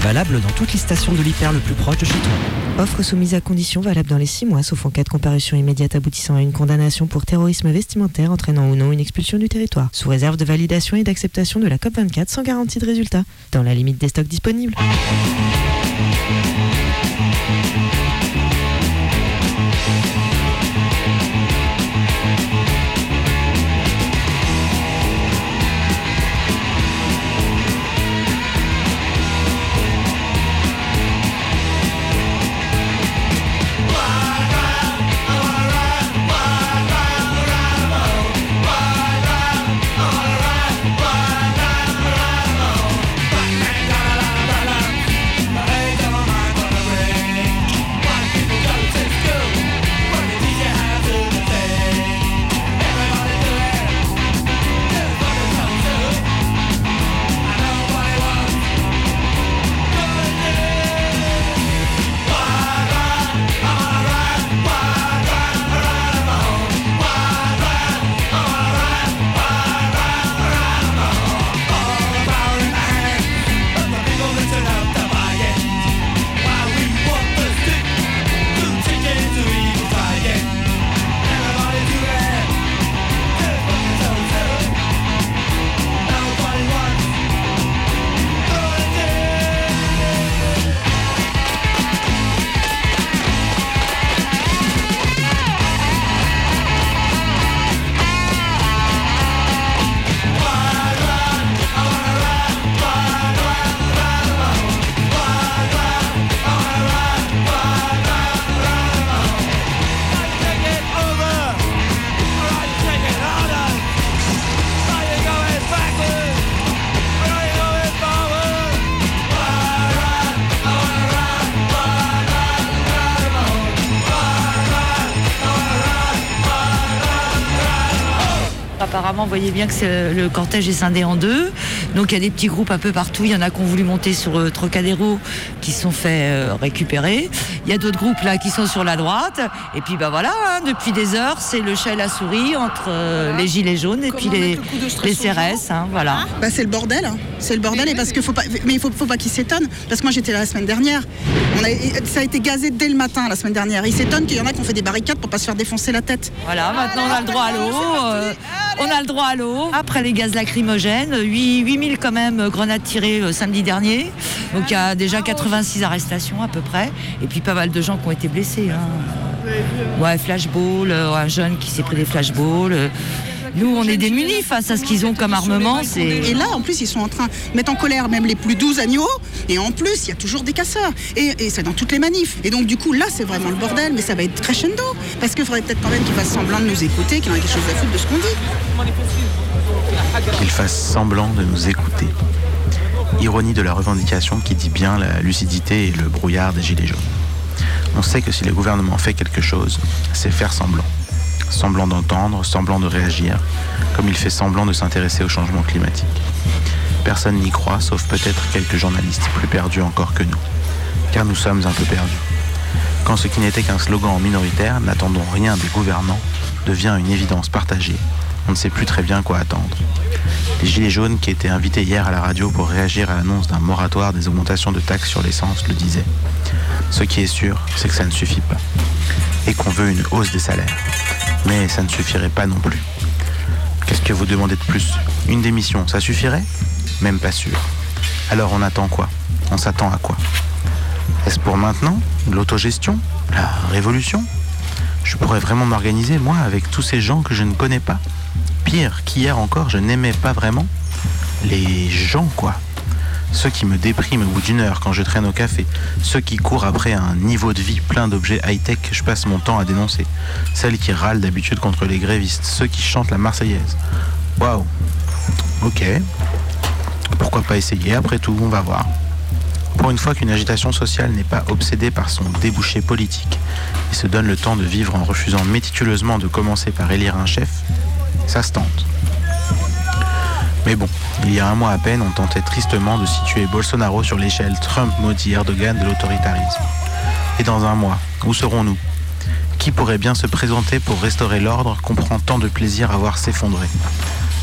Valable dans toutes les stations de l'hyper le plus proche de chez toi. Offre soumise à conditions valable dans les 6 mois, sauf en cas de comparution immédiate aboutissant à une condamnation pour terrorisme vestimentaire entraînant ou non une expulsion du territoire, sous réserve de validation et d'acceptation de la COP24 sans garantie de résultat, dans la limite des stocks disponibles. Voyez bien que c'est- le cortège est scindé en deux. Donc il y a des petits groupes un peu partout. Il y en a qui ont voulu monter sur euh, Trocadéro, qui se sont fait euh, récupérer. Il y a d'autres groupes là qui sont sur la droite. Et puis bah voilà, hein, depuis des heures, c'est le chat et la souris entre euh, les gilets jaunes et puis les, les CRS. hein, voilà. Bah, c'est le bordel, hein. c'est le bordel et parce que faut pas, mais il faut, faut pas qu'ils s'étonnent parce que moi j'étais là la semaine dernière, on a, ça a été gazé dès le matin la semaine dernière. Ils s'étonnent qu'il y en a qui ont fait des barricades pour pas se faire défoncer la tête. Voilà, maintenant on a le droit à l'eau. euh, on a le droit à l'eau. Après les gaz lacrymogènes, 8, 8000 quand même euh, grenades tirées euh, samedi dernier. Donc il y a déjà 86 arrestations à peu près. Et puis pas mal de gens qui ont été blessés. hein. Ouais, flashball, euh, un jeune qui s'est pris des flashballs. Nous, on est démunis face à ce qu'ils ont comme armement. Et là, en plus, ils sont en train de mettre en colère même les plus doux agneaux. Et en plus, il y a toujours des casseurs. Et, et c'est dans toutes les manifs. Et donc, du coup, là, c'est vraiment le bordel. Mais ça va être crescendo. Parce qu'il faudrait peut-être quand même qu'ils fassent semblant de nous écouter, qu'ils en aient quelque chose à foutre de ce qu'on dit. Qu'ils fassent semblant de nous écouter. Ironie de la revendication qui dit bien la lucidité et le brouillard des Gilets jaunes. On sait que si le gouvernement fait quelque chose, c'est faire semblant. Semblant d'entendre, semblant de réagir, comme il fait semblant de s'intéresser au changement climatique. Personne n'y croit, sauf peut-être quelques journalistes plus perdus encore que nous. Car nous sommes un peu perdus. Quand ce qui n'était qu'un slogan minoritaire, n'attendons rien des gouvernants, devient une évidence partagée, on ne sait plus très bien quoi attendre. Les Gilets jaunes qui étaient invités hier à la radio pour réagir à l'annonce d'un moratoire des augmentations de taxes sur l'essence le disaient. Ce qui est sûr, c'est que ça ne suffit pas. Et qu'on veut une hausse des salaires. Mais ça ne suffirait pas non plus. Qu'est-ce que vous demandez de plus? Une démission, ça suffirait? Même pas sûr. Alors on attend quoi? On s'attend à quoi? Est-ce pour maintenant? L'autogestion? La révolution? Je pourrais vraiment m'organiser, moi, avec tous ces gens que je ne connais pas. Pire qu'hier encore, je n'aimais pas vraiment les gens, quoi. Ceux qui me dépriment au bout d'une heure quand je traîne au café. Ceux qui courent après un niveau de vie plein d'objets high-tech que je passe mon temps à dénoncer. Celles qui râlent d'habitude contre les grévistes. Ceux qui chantent la Marseillaise. Waouh. Ok. Pourquoi pas essayer Après tout, on va voir. Pour une fois qu'une agitation sociale n'est pas obsédée par son débouché politique et se donne le temps de vivre en refusant méticuleusement de commencer par élire un chef, ça se tente. Mais bon, il y a un mois à peine, on tentait tristement de situer Bolsonaro sur l'échelle Trump maudit Erdogan de l'autoritarisme. Et dans un mois, où serons-nous? Qui pourrait bien se présenter pour restaurer l'ordre qu'on prend tant de plaisir à voir s'effondrer?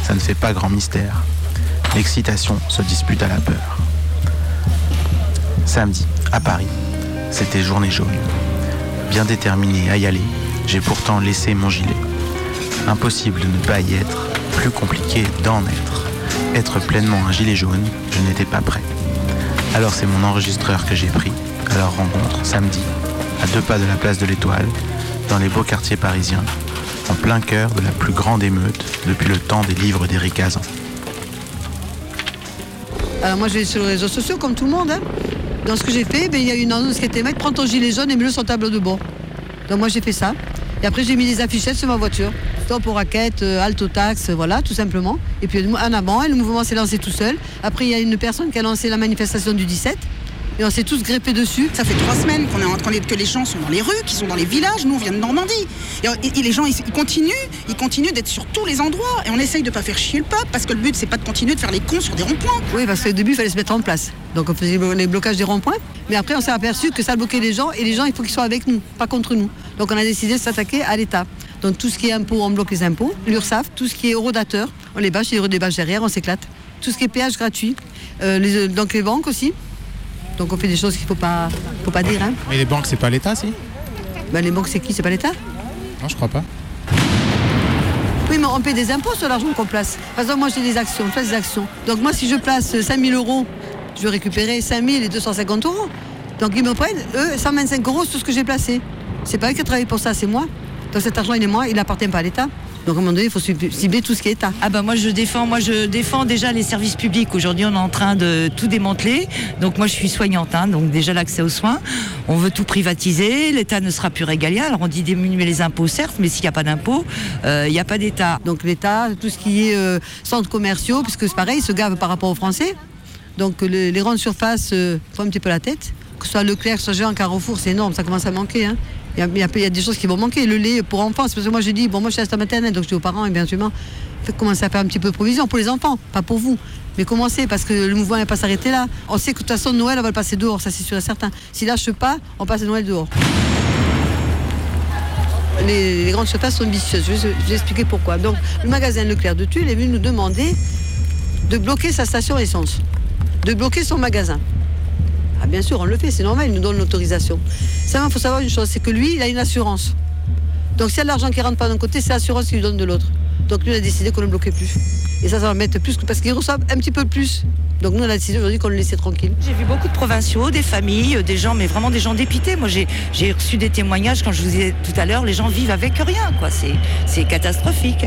Ça ne fait pas grand mystère. L'excitation se dispute à la peur. Samedi, à Paris, c'était journée jaune. Bien déterminé à y aller, j'ai pourtant laissé mon gilet. Impossible de ne pas y être, plus compliqué d'en être. Être pleinement un gilet jaune, je n'étais pas prêt. Alors c'est mon enregistreur que j'ai pris à leur rencontre samedi, à deux pas de la place de l'Étoile, dans les beaux quartiers parisiens, en plein cœur de la plus grande émeute depuis le temps des livres d'Éric Azan. Alors moi je vais sur les réseaux sociaux comme tout le monde. hein. Dans ce que j'ai fait, ben, il y a une annonce qui était mec, prends ton gilet jaune et mets-le sur le tableau de bord. Donc moi j'ai fait ça. Et après j'ai mis des affichettes sur ma voiture. Stop aux raquettes, euh, halte aux taxes, voilà, tout simplement. Et puis en avant, et le mouvement s'est lancé tout seul. Après il y a une personne qui a lancé la manifestation du 17. Et on s'est tous greffés dessus. Ça fait trois semaines qu'on est en train de, que les gens sont dans les rues, qu'ils sont dans les villages. Nous, on vient de Normandie. Et, et- et les gens, ils, ils continuent, ils continuent d'être sur tous les endroits. Et on essaye de pas faire chier le peuple parce que le but, c'est pas de continuer de faire les cons sur des ronds-points. Oui, parce qu'au début, il fallait se mettre en place. Donc on faisait les blocages des ronds-points. Mais après, on s'est aperçu que ça bloquait les gens. Et les gens, il faut qu'ils soient avec nous, pas contre nous. Donc on a décidé de s'attaquer à l'État. Donc tout ce qui est impôts, on bloque les impôts. L'URSSAF, tout ce qui est eurodateur, on les bâche, les débâche derrière, on s'éclate. Tout ce qui est péage gratuit. Euh, les- donc les banques aussi. Donc on fait des choses qu'il ne faut pas, faut pas dire. hein. Mais les banques, c'est pas l'État, si? Ben, les banques, c'est qui? C'est pas l'État? Non, je crois pas. Oui, mais on paie des impôts sur l'argent qu'on place. Par exemple, moi, j'ai des actions, je place des actions. Donc, moi, si je place 5 000 euros, je vais récupérer 5 000 et 250 euros. Donc, ils me prennent, eux, 125 euros sur tout ce que j'ai placé. C'est pas eux qui ont travaillé pour ça, c'est moi. Donc, cet argent, il est moi, il n'appartient pas à l'État. Donc, à un moment donné, il faut cibler tout ce qui est État. Ah bah moi je défends, moi je défends déjà les services publics. Aujourd'hui on est en train de tout démanteler. Donc moi je suis soignante, hein, donc déjà l'accès aux soins. On veut tout privatiser, l'État ne sera plus régalien. Alors on dit diminuer les impôts certes, mais s'il n'y a pas d'impôts, euh, il n'y a pas d'État. Donc, l'État, tout ce qui est euh, centres commerciaux, puisque c'est pareil, ils se gavent par rapport aux Français. Donc, le- les grandes surfaces euh, font un petit peu la tête. Que ce soit Leclerc, que ce soit Géant, Carrefour, c'est énorme, ça commence à manquer. hein. Il y, a, des choses qui vont manquer. Le lait pour enfants, parce que moi je dis, bon, moi je suis à maternelle, donc je dis aux parents, et bien sûr, faites commencer à faire un petit peu de provision pour les enfants, pas pour vous. Mais commencez, parce que le mouvement ne va pas s'arrêter là. On sait que de toute façon, Noël, on va le passer dehors, ça c'est sûr et certain. S'ils lâchent pas, on passe Noël dehors. Les, grandes surfaces sont vicieuses. Je vais, je vais expliquer pourquoi. Donc, le magasin Leclerc de Tulle est venu nous demander de bloquer sa station essence, de bloquer son magasin. Ah, bien sûr, on le fait, c'est normal, il nous donne l'autorisation. Seulement, il faut savoir une chose, c'est que lui, il a une assurance. Donc, s'il y a de l'argent qui rentre pas d'un côté, c'est l'assurance qui lui donne de l'autre. Donc, lui, on a décidé qu'on ne le bloquait plus. Et ça, ça va mettre plus, que- parce qu'il reçoit un petit peu plus. Donc, nous, on a décidé aujourd'hui qu'on le laissait tranquille. J'ai vu beaucoup de provinciaux, des familles, des gens, mais vraiment des gens dépités. Moi, j'ai reçu des témoignages, quand je vous disais tout à l'heure, les gens vivent avec rien, quoi. C'est catastrophique.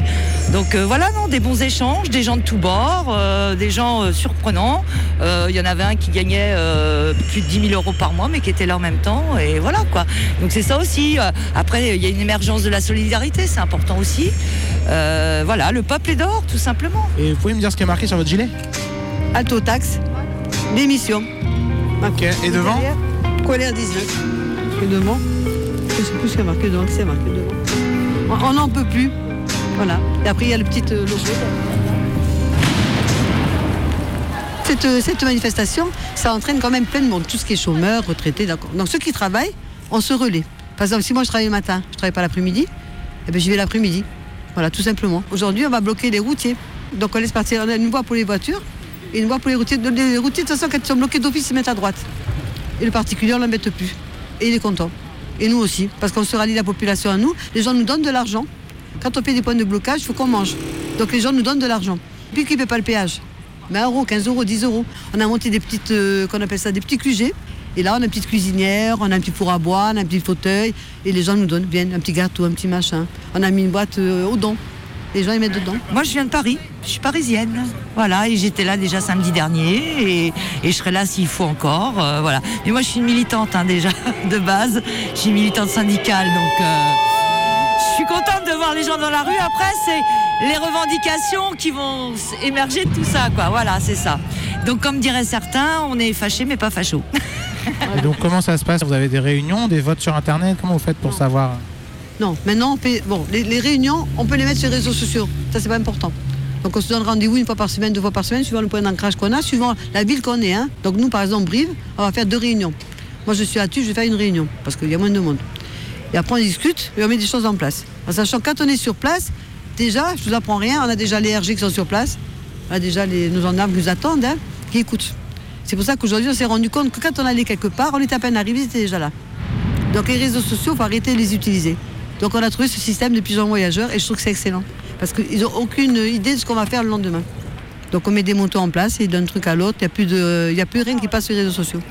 Donc euh, voilà, non, des bons échanges, des gens de tous bords, euh, des gens euh, surprenants. Euh, Il y en avait un qui gagnait euh, plus de 10 000 euros par mois, mais qui était là en même temps, et voilà, quoi. Donc c'est ça aussi. Euh, Après, il y a une émergence de la solidarité, c'est important aussi. Euh, voilà, le peuple est dehors, tout simplement. Et vous pouvez me dire ce qui est marqué sur votre gilet? Alto taxe, démission. Ok, et devant? Colère 19. Et devant Je sais plus ce qu'il y a marqué devant, a marqué devant. On- n'en peut plus. Voilà. Et après, il y a le petit euh, logo. Cette, euh, cette manifestation, ça entraîne quand même plein de monde. Tout ce qui est chômeurs, retraités, d'accord. Donc ceux qui travaillent, on se relaie. Par exemple, si moi je travaille le matin, je travaille pas l'après-midi, eh ben, j'y vais l'après-midi. Voilà, tout simplement. Aujourd'hui, on va bloquer les routiers. Donc on laisse partir, on a une voie pour les voitures et une voie pour les routiers. Les routiers, de toute façon, quand ils sont bloqués d'office, ils mettent à droite. Et le particulier, on ne l'embête plus. Et il est content. Et nous aussi, parce qu'on se rallie la population à nous. Les gens nous donnent de l'argent. Quand on fait des points de blocage, il faut qu'on mange. Donc les gens nous donnent de l'argent. Puis qui ne paie pas le péage? Mais 1 euro, 15 euros, 10 euros. On a monté des petites, euh, qu'on appelle ça, des petits QG. Et là, on a une petite cuisinière, on a un petit four à bois, on a un petit fauteuil. Et les gens nous donnent, viennent, un petit gâteau, un petit machin. On a mis une boîte euh, au don. les gens ils mettent dedans. Moi, je viens de Paris. Je suis parisienne. Voilà, et j'étais là déjà samedi dernier, et, et je serai là s'il faut encore. euh, voilà. Mais moi, je suis une militante hein, déjà de base. Je suis militante syndicale, donc euh, je suis contente de voir les gens dans la rue. Après, c'est les revendications qui vont émerger de tout ça, quoi. Voilà, c'est ça. Donc, comme diraient certains, on est fâchés, mais pas fachos. Et donc comment ça se passe Vous avez des réunions, des votes sur Internet Comment vous faites pour savoir Non, maintenant, on peut, bon, les, les réunions, on peut les mettre sur les réseaux sociaux. Ça, c'est pas important. Donc, on se donne rendez-vous une fois par semaine, deux fois par semaine, suivant le point d'ancrage qu'on a, suivant la ville qu'on est. hein. Donc, nous, par exemple, Brive, on va faire deux réunions. Moi, je suis à Tu, je vais faire une réunion, parce qu'il y a moins de monde. Et après, on discute et on met des choses en place. En sachant que quand on est sur place, déjà, je ne vous apprends rien, on a déjà les RG qui sont sur place, on a déjà les, nos gendarmes qui nous attendent, hein, qui écoutent. C'est pour ça qu'aujourd'hui, on s'est rendu compte que quand on allait quelque part, on était à peine arrivé, c'était déjà là. Donc les réseaux sociaux, il faut arrêter de les utiliser. Donc on a trouvé ce système de pigeons voyageurs et je trouve que c'est excellent. Parce qu'ils n'ont aucune idée de ce qu'on va faire le lendemain. Donc on met des motos en place et d'un truc à l'autre, il n'y a, plus a plus rien qui passe sur les réseaux sociaux.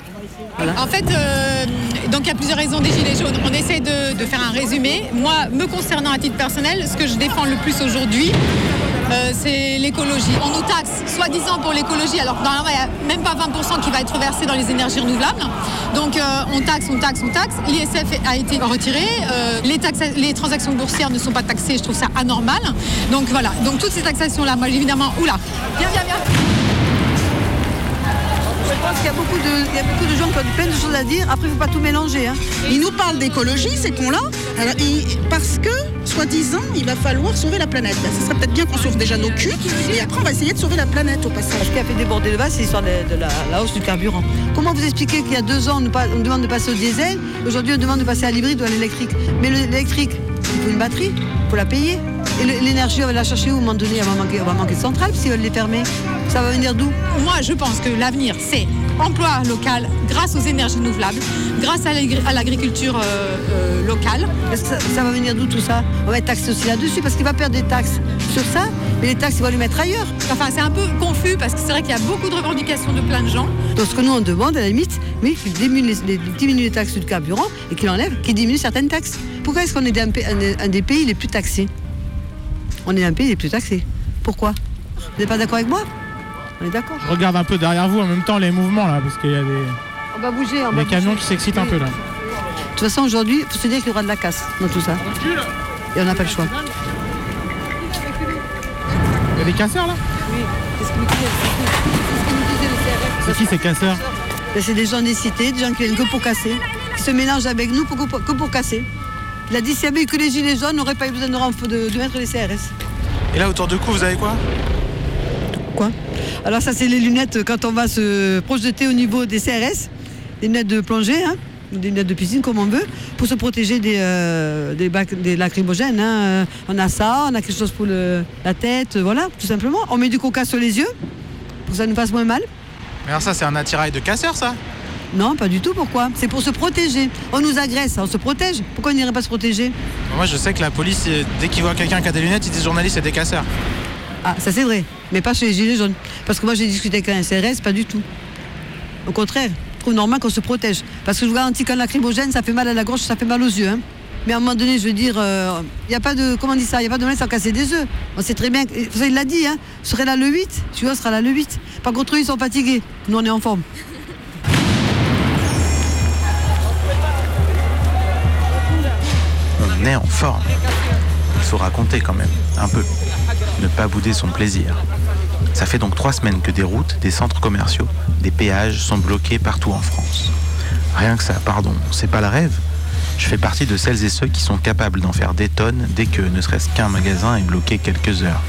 En fait, euh, donc il y a plusieurs raisons des Gilets jaunes. On essaie de faire un résumé. Moi, me concernant à titre personnel, ce que je défends le plus aujourd'hui, euh, c'est l'écologie. On nous taxe, soi-disant pour l'écologie, alors normalement, il n'y a même pas 20% qui va être versé dans les énergies renouvelables. Donc euh, on taxe, on taxe, on taxe. L'ISF a été retiré. euh, les, les transactions boursières ne sont pas taxées. Je trouve ça anormal. Donc voilà. Donc toutes ces taxations-là, moi évidemment, oula, viens, viens, viens. Je pense qu'il y a beaucoup de, il y a beaucoup de gens qui ont plein de choses à dire. Après, il ne faut pas tout mélanger. hein. Ils nous parlent d'écologie, ces cons-là, parce que, soi-disant, il va falloir sauver la planète. Ben, ce serait peut-être bien qu'on sauve déjà nos culs, et après on va essayer de sauver la planète au passage. Ce qui a fait déborder le bas, c'est l'histoire de, de la, la hausse du carburant. Comment vous expliquez qu'il y a deux ans, on nous, on demande de passer au diesel, aujourd'hui on demande de passer à l'hybride ou à l'électrique Mais le- l'électrique, il faut une batterie, il faut la payer. Et l'énergie, on va la chercher où à un moment donné Elle va manquer, on va manquer de centrales s'ils veulent les fermer. Ça va venir d'où Moi, je pense que l'avenir, c'est emploi local grâce aux énergies renouvelables, grâce à l'agri- à l'agriculture euh, euh, locale. Est-ce que ça, ça va venir d'où tout ça? On va être taxé aussi là-dessus parce qu'il va perdre des taxes sur ça, mais les taxes, il va les mettre ailleurs. Enfin, c'est un peu confus parce que c'est vrai qu'il y a beaucoup de revendications de plein de gens. Donc ce que nous on demande, à la limite, oui, qu'il diminue les, les- diminue les taxes du carburant et qu'il enlève, qu'il diminue certaines taxes. Pourquoi est-ce qu'on est un, pa- un- un des pays les plus taxés? On est un pays les plus taxés. Pourquoi? Vous n'êtes pas d'accord avec moi? On est d'accord. Je regarde un peu derrière vous en même temps les mouvements là, parce qu'il y a des, On va bouger, on va des camions bouger. qui s'excitent un peu là. De toute façon, aujourd'hui, il faut se dire qu'il y aura de la casse dans tout ça. Et on n'a pas le choix. Il y a des casseurs là Oui, c'est ce que nous disait- le CRF. C'est qui ces casseurs Ben, C'est des gens des cités, des gens qui viennent que pour casser, qui se mélangent avec nous pour, que pour casser. Il a dit s'il y avait eu que les gilets jaunes, on n'aurait pas eu besoin de, de mettre les CRS. Et là autour de coup vous avez quoi? Alors ça c'est les lunettes quand on va se projeter au niveau des CRS, des lunettes de plongée, hein, des lunettes de piscine comme on veut, pour se protéger des, euh, des, bac- des lacrymogènes. hein. Euh, On a ça, on a quelque chose pour le- la tête, euh, voilà, tout simplement. On met du coca sur les yeux pour que ça nous fasse moins mal. Mais alors ça c'est un attirail de casseurs ça? Non, pas du tout, pourquoi? C'est pour se protéger. On nous agresse, on se protège. Pourquoi on n'irait pas se protéger? Moi je sais que la police, euh, dès qu'ils voient quelqu'un qui a des lunettes, ils disent journaliste c'est des casseurs. Ah, ça c'est vrai, mais pas chez les Gilets jaunes. Parce que moi j'ai discuté avec un CRS, pas du tout. Au contraire, je trouve normal qu'on se protège. Parce que je vous garantis qu'un lacrymogène, ça fait mal à la gorge, ça fait mal aux yeux. hein. Mais à un moment donné, je veux dire, il n'y a pas de. Comment on dit ça? Il n'y a pas de mal sans casser des œufs. On sait très bien. Ça, il l'a dit, hein. Je serai là le 8, tu vois, sera là le 8. Par contre, eux, ils sont fatigués. Nous, on est en forme. On est en forme. Il faut raconter quand même, un peu. Ne pas bouder son plaisir. Ça fait donc trois semaines que des routes, des centres commerciaux, des péages sont bloqués partout en France. Rien que ça, pardon, c'est pas le rêve. Je fais partie de celles et ceux qui sont capables d'en faire des tonnes dès que ne serait-ce qu'un magasin est bloqué quelques heures.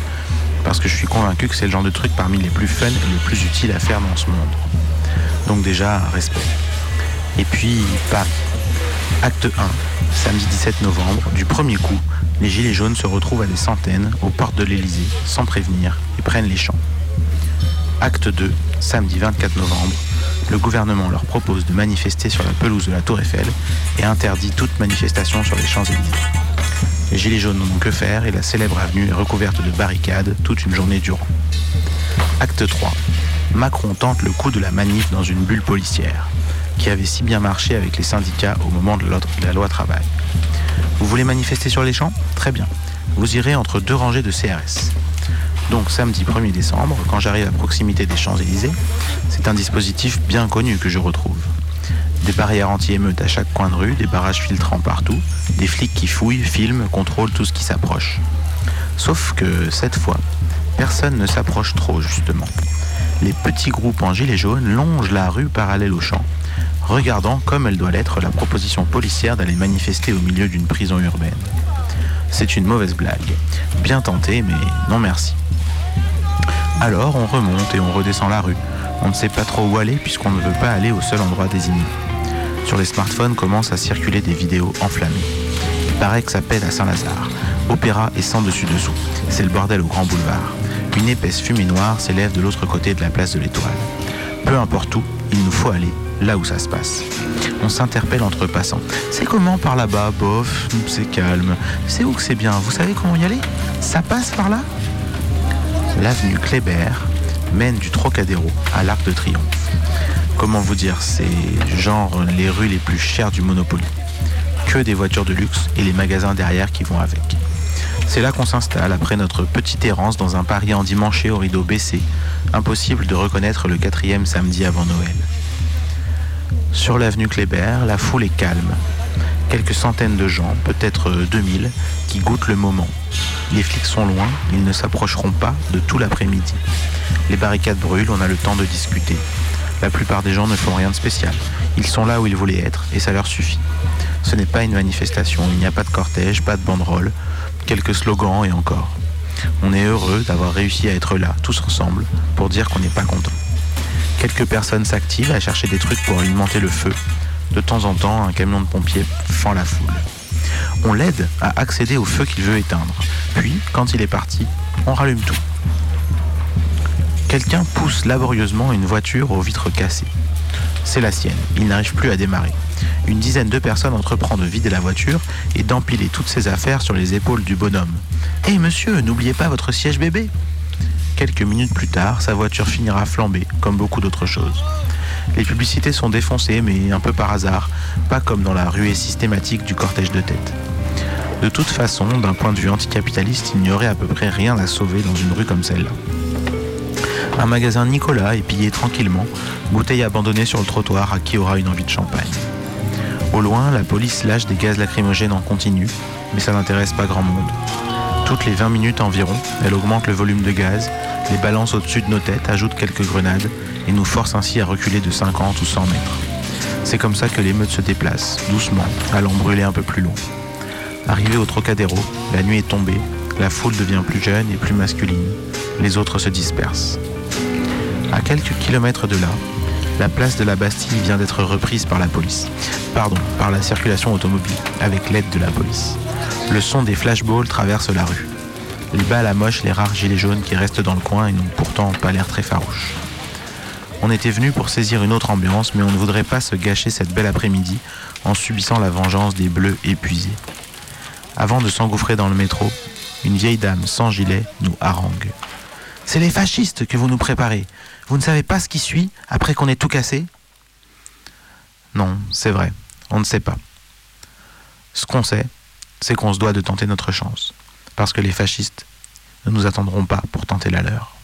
Parce que je suis convaincu que c'est le genre de truc parmi les plus fun et les plus utiles à faire dans ce monde. Donc déjà, respect. Et puis, Paris. Acte 1, samedi 17 novembre, du premier coup, les Gilets jaunes se retrouvent à des centaines aux portes de l'Élysée, sans prévenir, et prennent les champs. Acte 2, samedi 24 novembre, le gouvernement leur propose de manifester sur la pelouse de la Tour Eiffel et interdit toute manifestation sur les Champs-Élysées. Les Gilets jaunes n'en ont que faire et la célèbre avenue est recouverte de barricades toute une journée durant. Acte 3. Macron tente le coup de la manif dans une bulle policière, qui avait si bien marché avec les syndicats au moment de la loi travail. Vous voulez manifester sur les champs? Très bien. vous irez entre deux rangées de CRS. Donc samedi 1er décembre, quand j'arrive à proximité des Champs-Élysées, c'est un dispositif bien connu que je retrouve. Des barrières anti-émeutes à chaque coin de rue, des barrages filtrants partout, des flics qui fouillent, filment, contrôlent tout ce qui s'approche. Sauf que cette fois, personne ne s'approche trop justement. Les petits groupes en gilets jaunes longent la rue parallèle au champ, regardant comme elle doit l'être la proposition policière d'aller manifester au milieu d'une prison urbaine. C'est une mauvaise blague. Bien tenté, mais non merci. Alors on remonte et on redescend la rue. On ne sait pas trop où aller puisqu'on ne veut pas aller au seul endroit désigné. Sur les smartphones commencent à circuler des vidéos enflammées. Il paraît que ça pète à Saint-Lazare. Opéra et sans dessus-dessous. C'est le bordel au grand boulevard. Une épaisse fumée noire s'élève de l'autre côté de la place de l'Étoile. Peu importe où, il nous faut aller là où ça se passe. On s'interpelle entre passants. C'est comment par là-bas Bof, c'est calme. C'est où que c'est bien? Vous savez comment y aller? Ça passe par là? L'avenue Kléber mène du Trocadéro à l'Arc de Triomphe. Comment vous dire C'est genre les rues les plus chères du Monopoly. Que des voitures de luxe et les magasins derrière qui vont avec. C'est là qu'on s'installe après notre petite errance dans un Paris endimanché au rideau baissé. Impossible de reconnaître le quatrième samedi avant Noël. Sur l'avenue Kléber, la foule est calme. Quelques centaines de gens, peut-être 2000, qui goûtent le moment. Les flics sont loin, ils ne s'approcheront pas de tout l'après-midi. Les barricades brûlent, on a le temps de discuter. La plupart des gens ne font rien de spécial. Ils sont là où ils voulaient être et ça leur suffit. Ce n'est pas une manifestation, il n'y a pas de cortège, pas de banderole, quelques slogans et encore. On est heureux d'avoir réussi à être là, tous ensemble, pour dire qu'on n'est pas content. Quelques personnes s'activent à chercher des trucs pour alimenter le feu. De temps en temps, un camion de pompiers fend la foule. On l'aide à accéder au feu qu'il veut éteindre. Puis, quand il est parti, on rallume tout. Quelqu'un pousse laborieusement une voiture aux vitres cassées. C'est la sienne, il n'arrive plus à démarrer. Une dizaine de personnes entreprend de vider la voiture et d'empiler toutes ses affaires sur les épaules du bonhomme. Hé monsieur, n'oubliez pas votre siège bébé Quelques minutes plus tard, sa voiture finira flambée, comme beaucoup d'autres choses. Les publicités sont défoncées, mais un peu par hasard, pas comme dans la ruée systématique du cortège de tête. De toute façon, d'un point de vue anticapitaliste, il n'y aurait à peu près rien à sauver dans une rue comme celle-là. Un magasin Nicolas est pillé tranquillement, bouteille abandonnée sur le trottoir à qui aura une envie de champagne. Au loin, la police lâche des gaz lacrymogènes en continu, mais ça n'intéresse pas grand monde. Toutes les 20 minutes environ, elle augmente le volume de gaz, les balance au-dessus de nos têtes, ajoute quelques grenades et nous force ainsi à reculer de 50 ou 100 mètres. C'est comme ça que l'émeute se déplace, doucement, allant brûler un peu plus loin. Arrivé au Trocadéro, la nuit est tombée, la foule devient plus jeune et plus masculine, les autres se dispersent. À quelques kilomètres de là, la place de la Bastille vient d'être reprise par la police. Pardon, par la circulation automobile, avec l'aide de la police. Le son des flashballs traverse la rue. Les balles amochent les rares gilets jaunes qui restent dans le coin et n'ont pourtant pas l'air très farouches. On était venu pour saisir une autre ambiance, mais on ne voudrait pas se gâcher cette belle après-midi en subissant la vengeance des bleus épuisés. Avant de s'engouffrer dans le métro, une vieille dame sans gilet nous harangue. C'est les fascistes que vous nous préparez. Vous ne savez pas ce qui suit après qu'on ait tout cassé? Non, c'est vrai, on ne sait pas. Ce qu'on sait, c'est qu'on se doit de tenter notre chance. Parce que les fascistes ne nous attendront pas pour tenter la leur.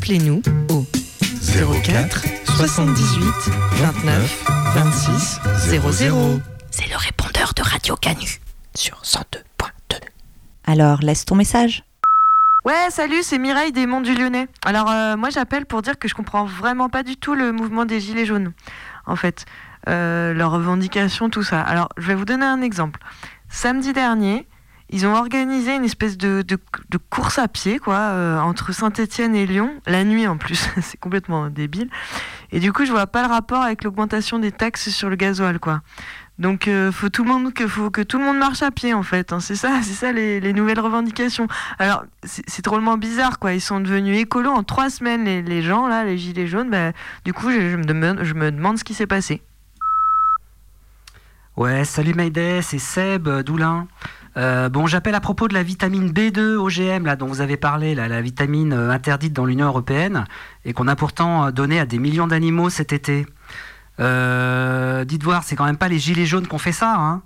Appelez-nous au 04 78 29 26 00. C'est le répondeur de Radio Canu sur 102.2. Alors, laisse ton message. Ouais, salut, c'est Mireille des Monts du Lyonnais. Alors, euh, moi, j'appelle pour dire que je comprends vraiment pas du tout le mouvement des Gilets jaunes, en fait. euh, leurs revendications, tout ça. Alors, je vais vous donner un exemple. Samedi dernier, ils ont organisé une espèce de, course à pied, quoi, euh, entre Saint-Étienne et Lyon, la nuit en plus. C'est complètement débile. Et du coup, je vois pas le rapport avec l'augmentation des taxes sur le gasoil, quoi. Donc, euh, faut tout le monde que tout le monde marche à pied, en fait. hein. C'est ça, c'est ça les, les nouvelles revendications. Alors, c'est drôlement bizarre, quoi. Ils sont devenus écolos en trois semaines, les, gens là, les gilets jaunes. Bah, du coup, je, me demande, ce qui s'est passé. Ouais, salut Mayday, c'est Seb euh, Doulin. Euh, bon, j'appelle à propos de la vitamine B2 OGM là, dont vous avez parlé, là, la vitamine euh, interdite dans l'Union européenne et qu'on a pourtant euh, donnée à des millions d'animaux cet été. Dites voir, c'est quand même pas les gilets jaunes qu'on fait ça. Hein.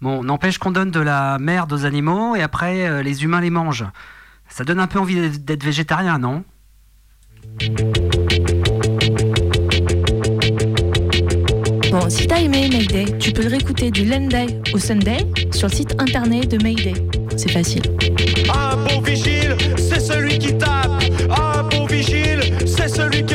Bon, n'empêche qu'on donne de la merde aux animaux et après les humains les mangent. Ça donne un peu envie d'être végétarien, non? Bon, si t'as aimé Mayday, tu peux le réécouter du Lenday au Sunday sur le site internet de Mayday. C'est facile. Un bon vigile, c'est celui qui tape. Un bon vigile, c'est celui qui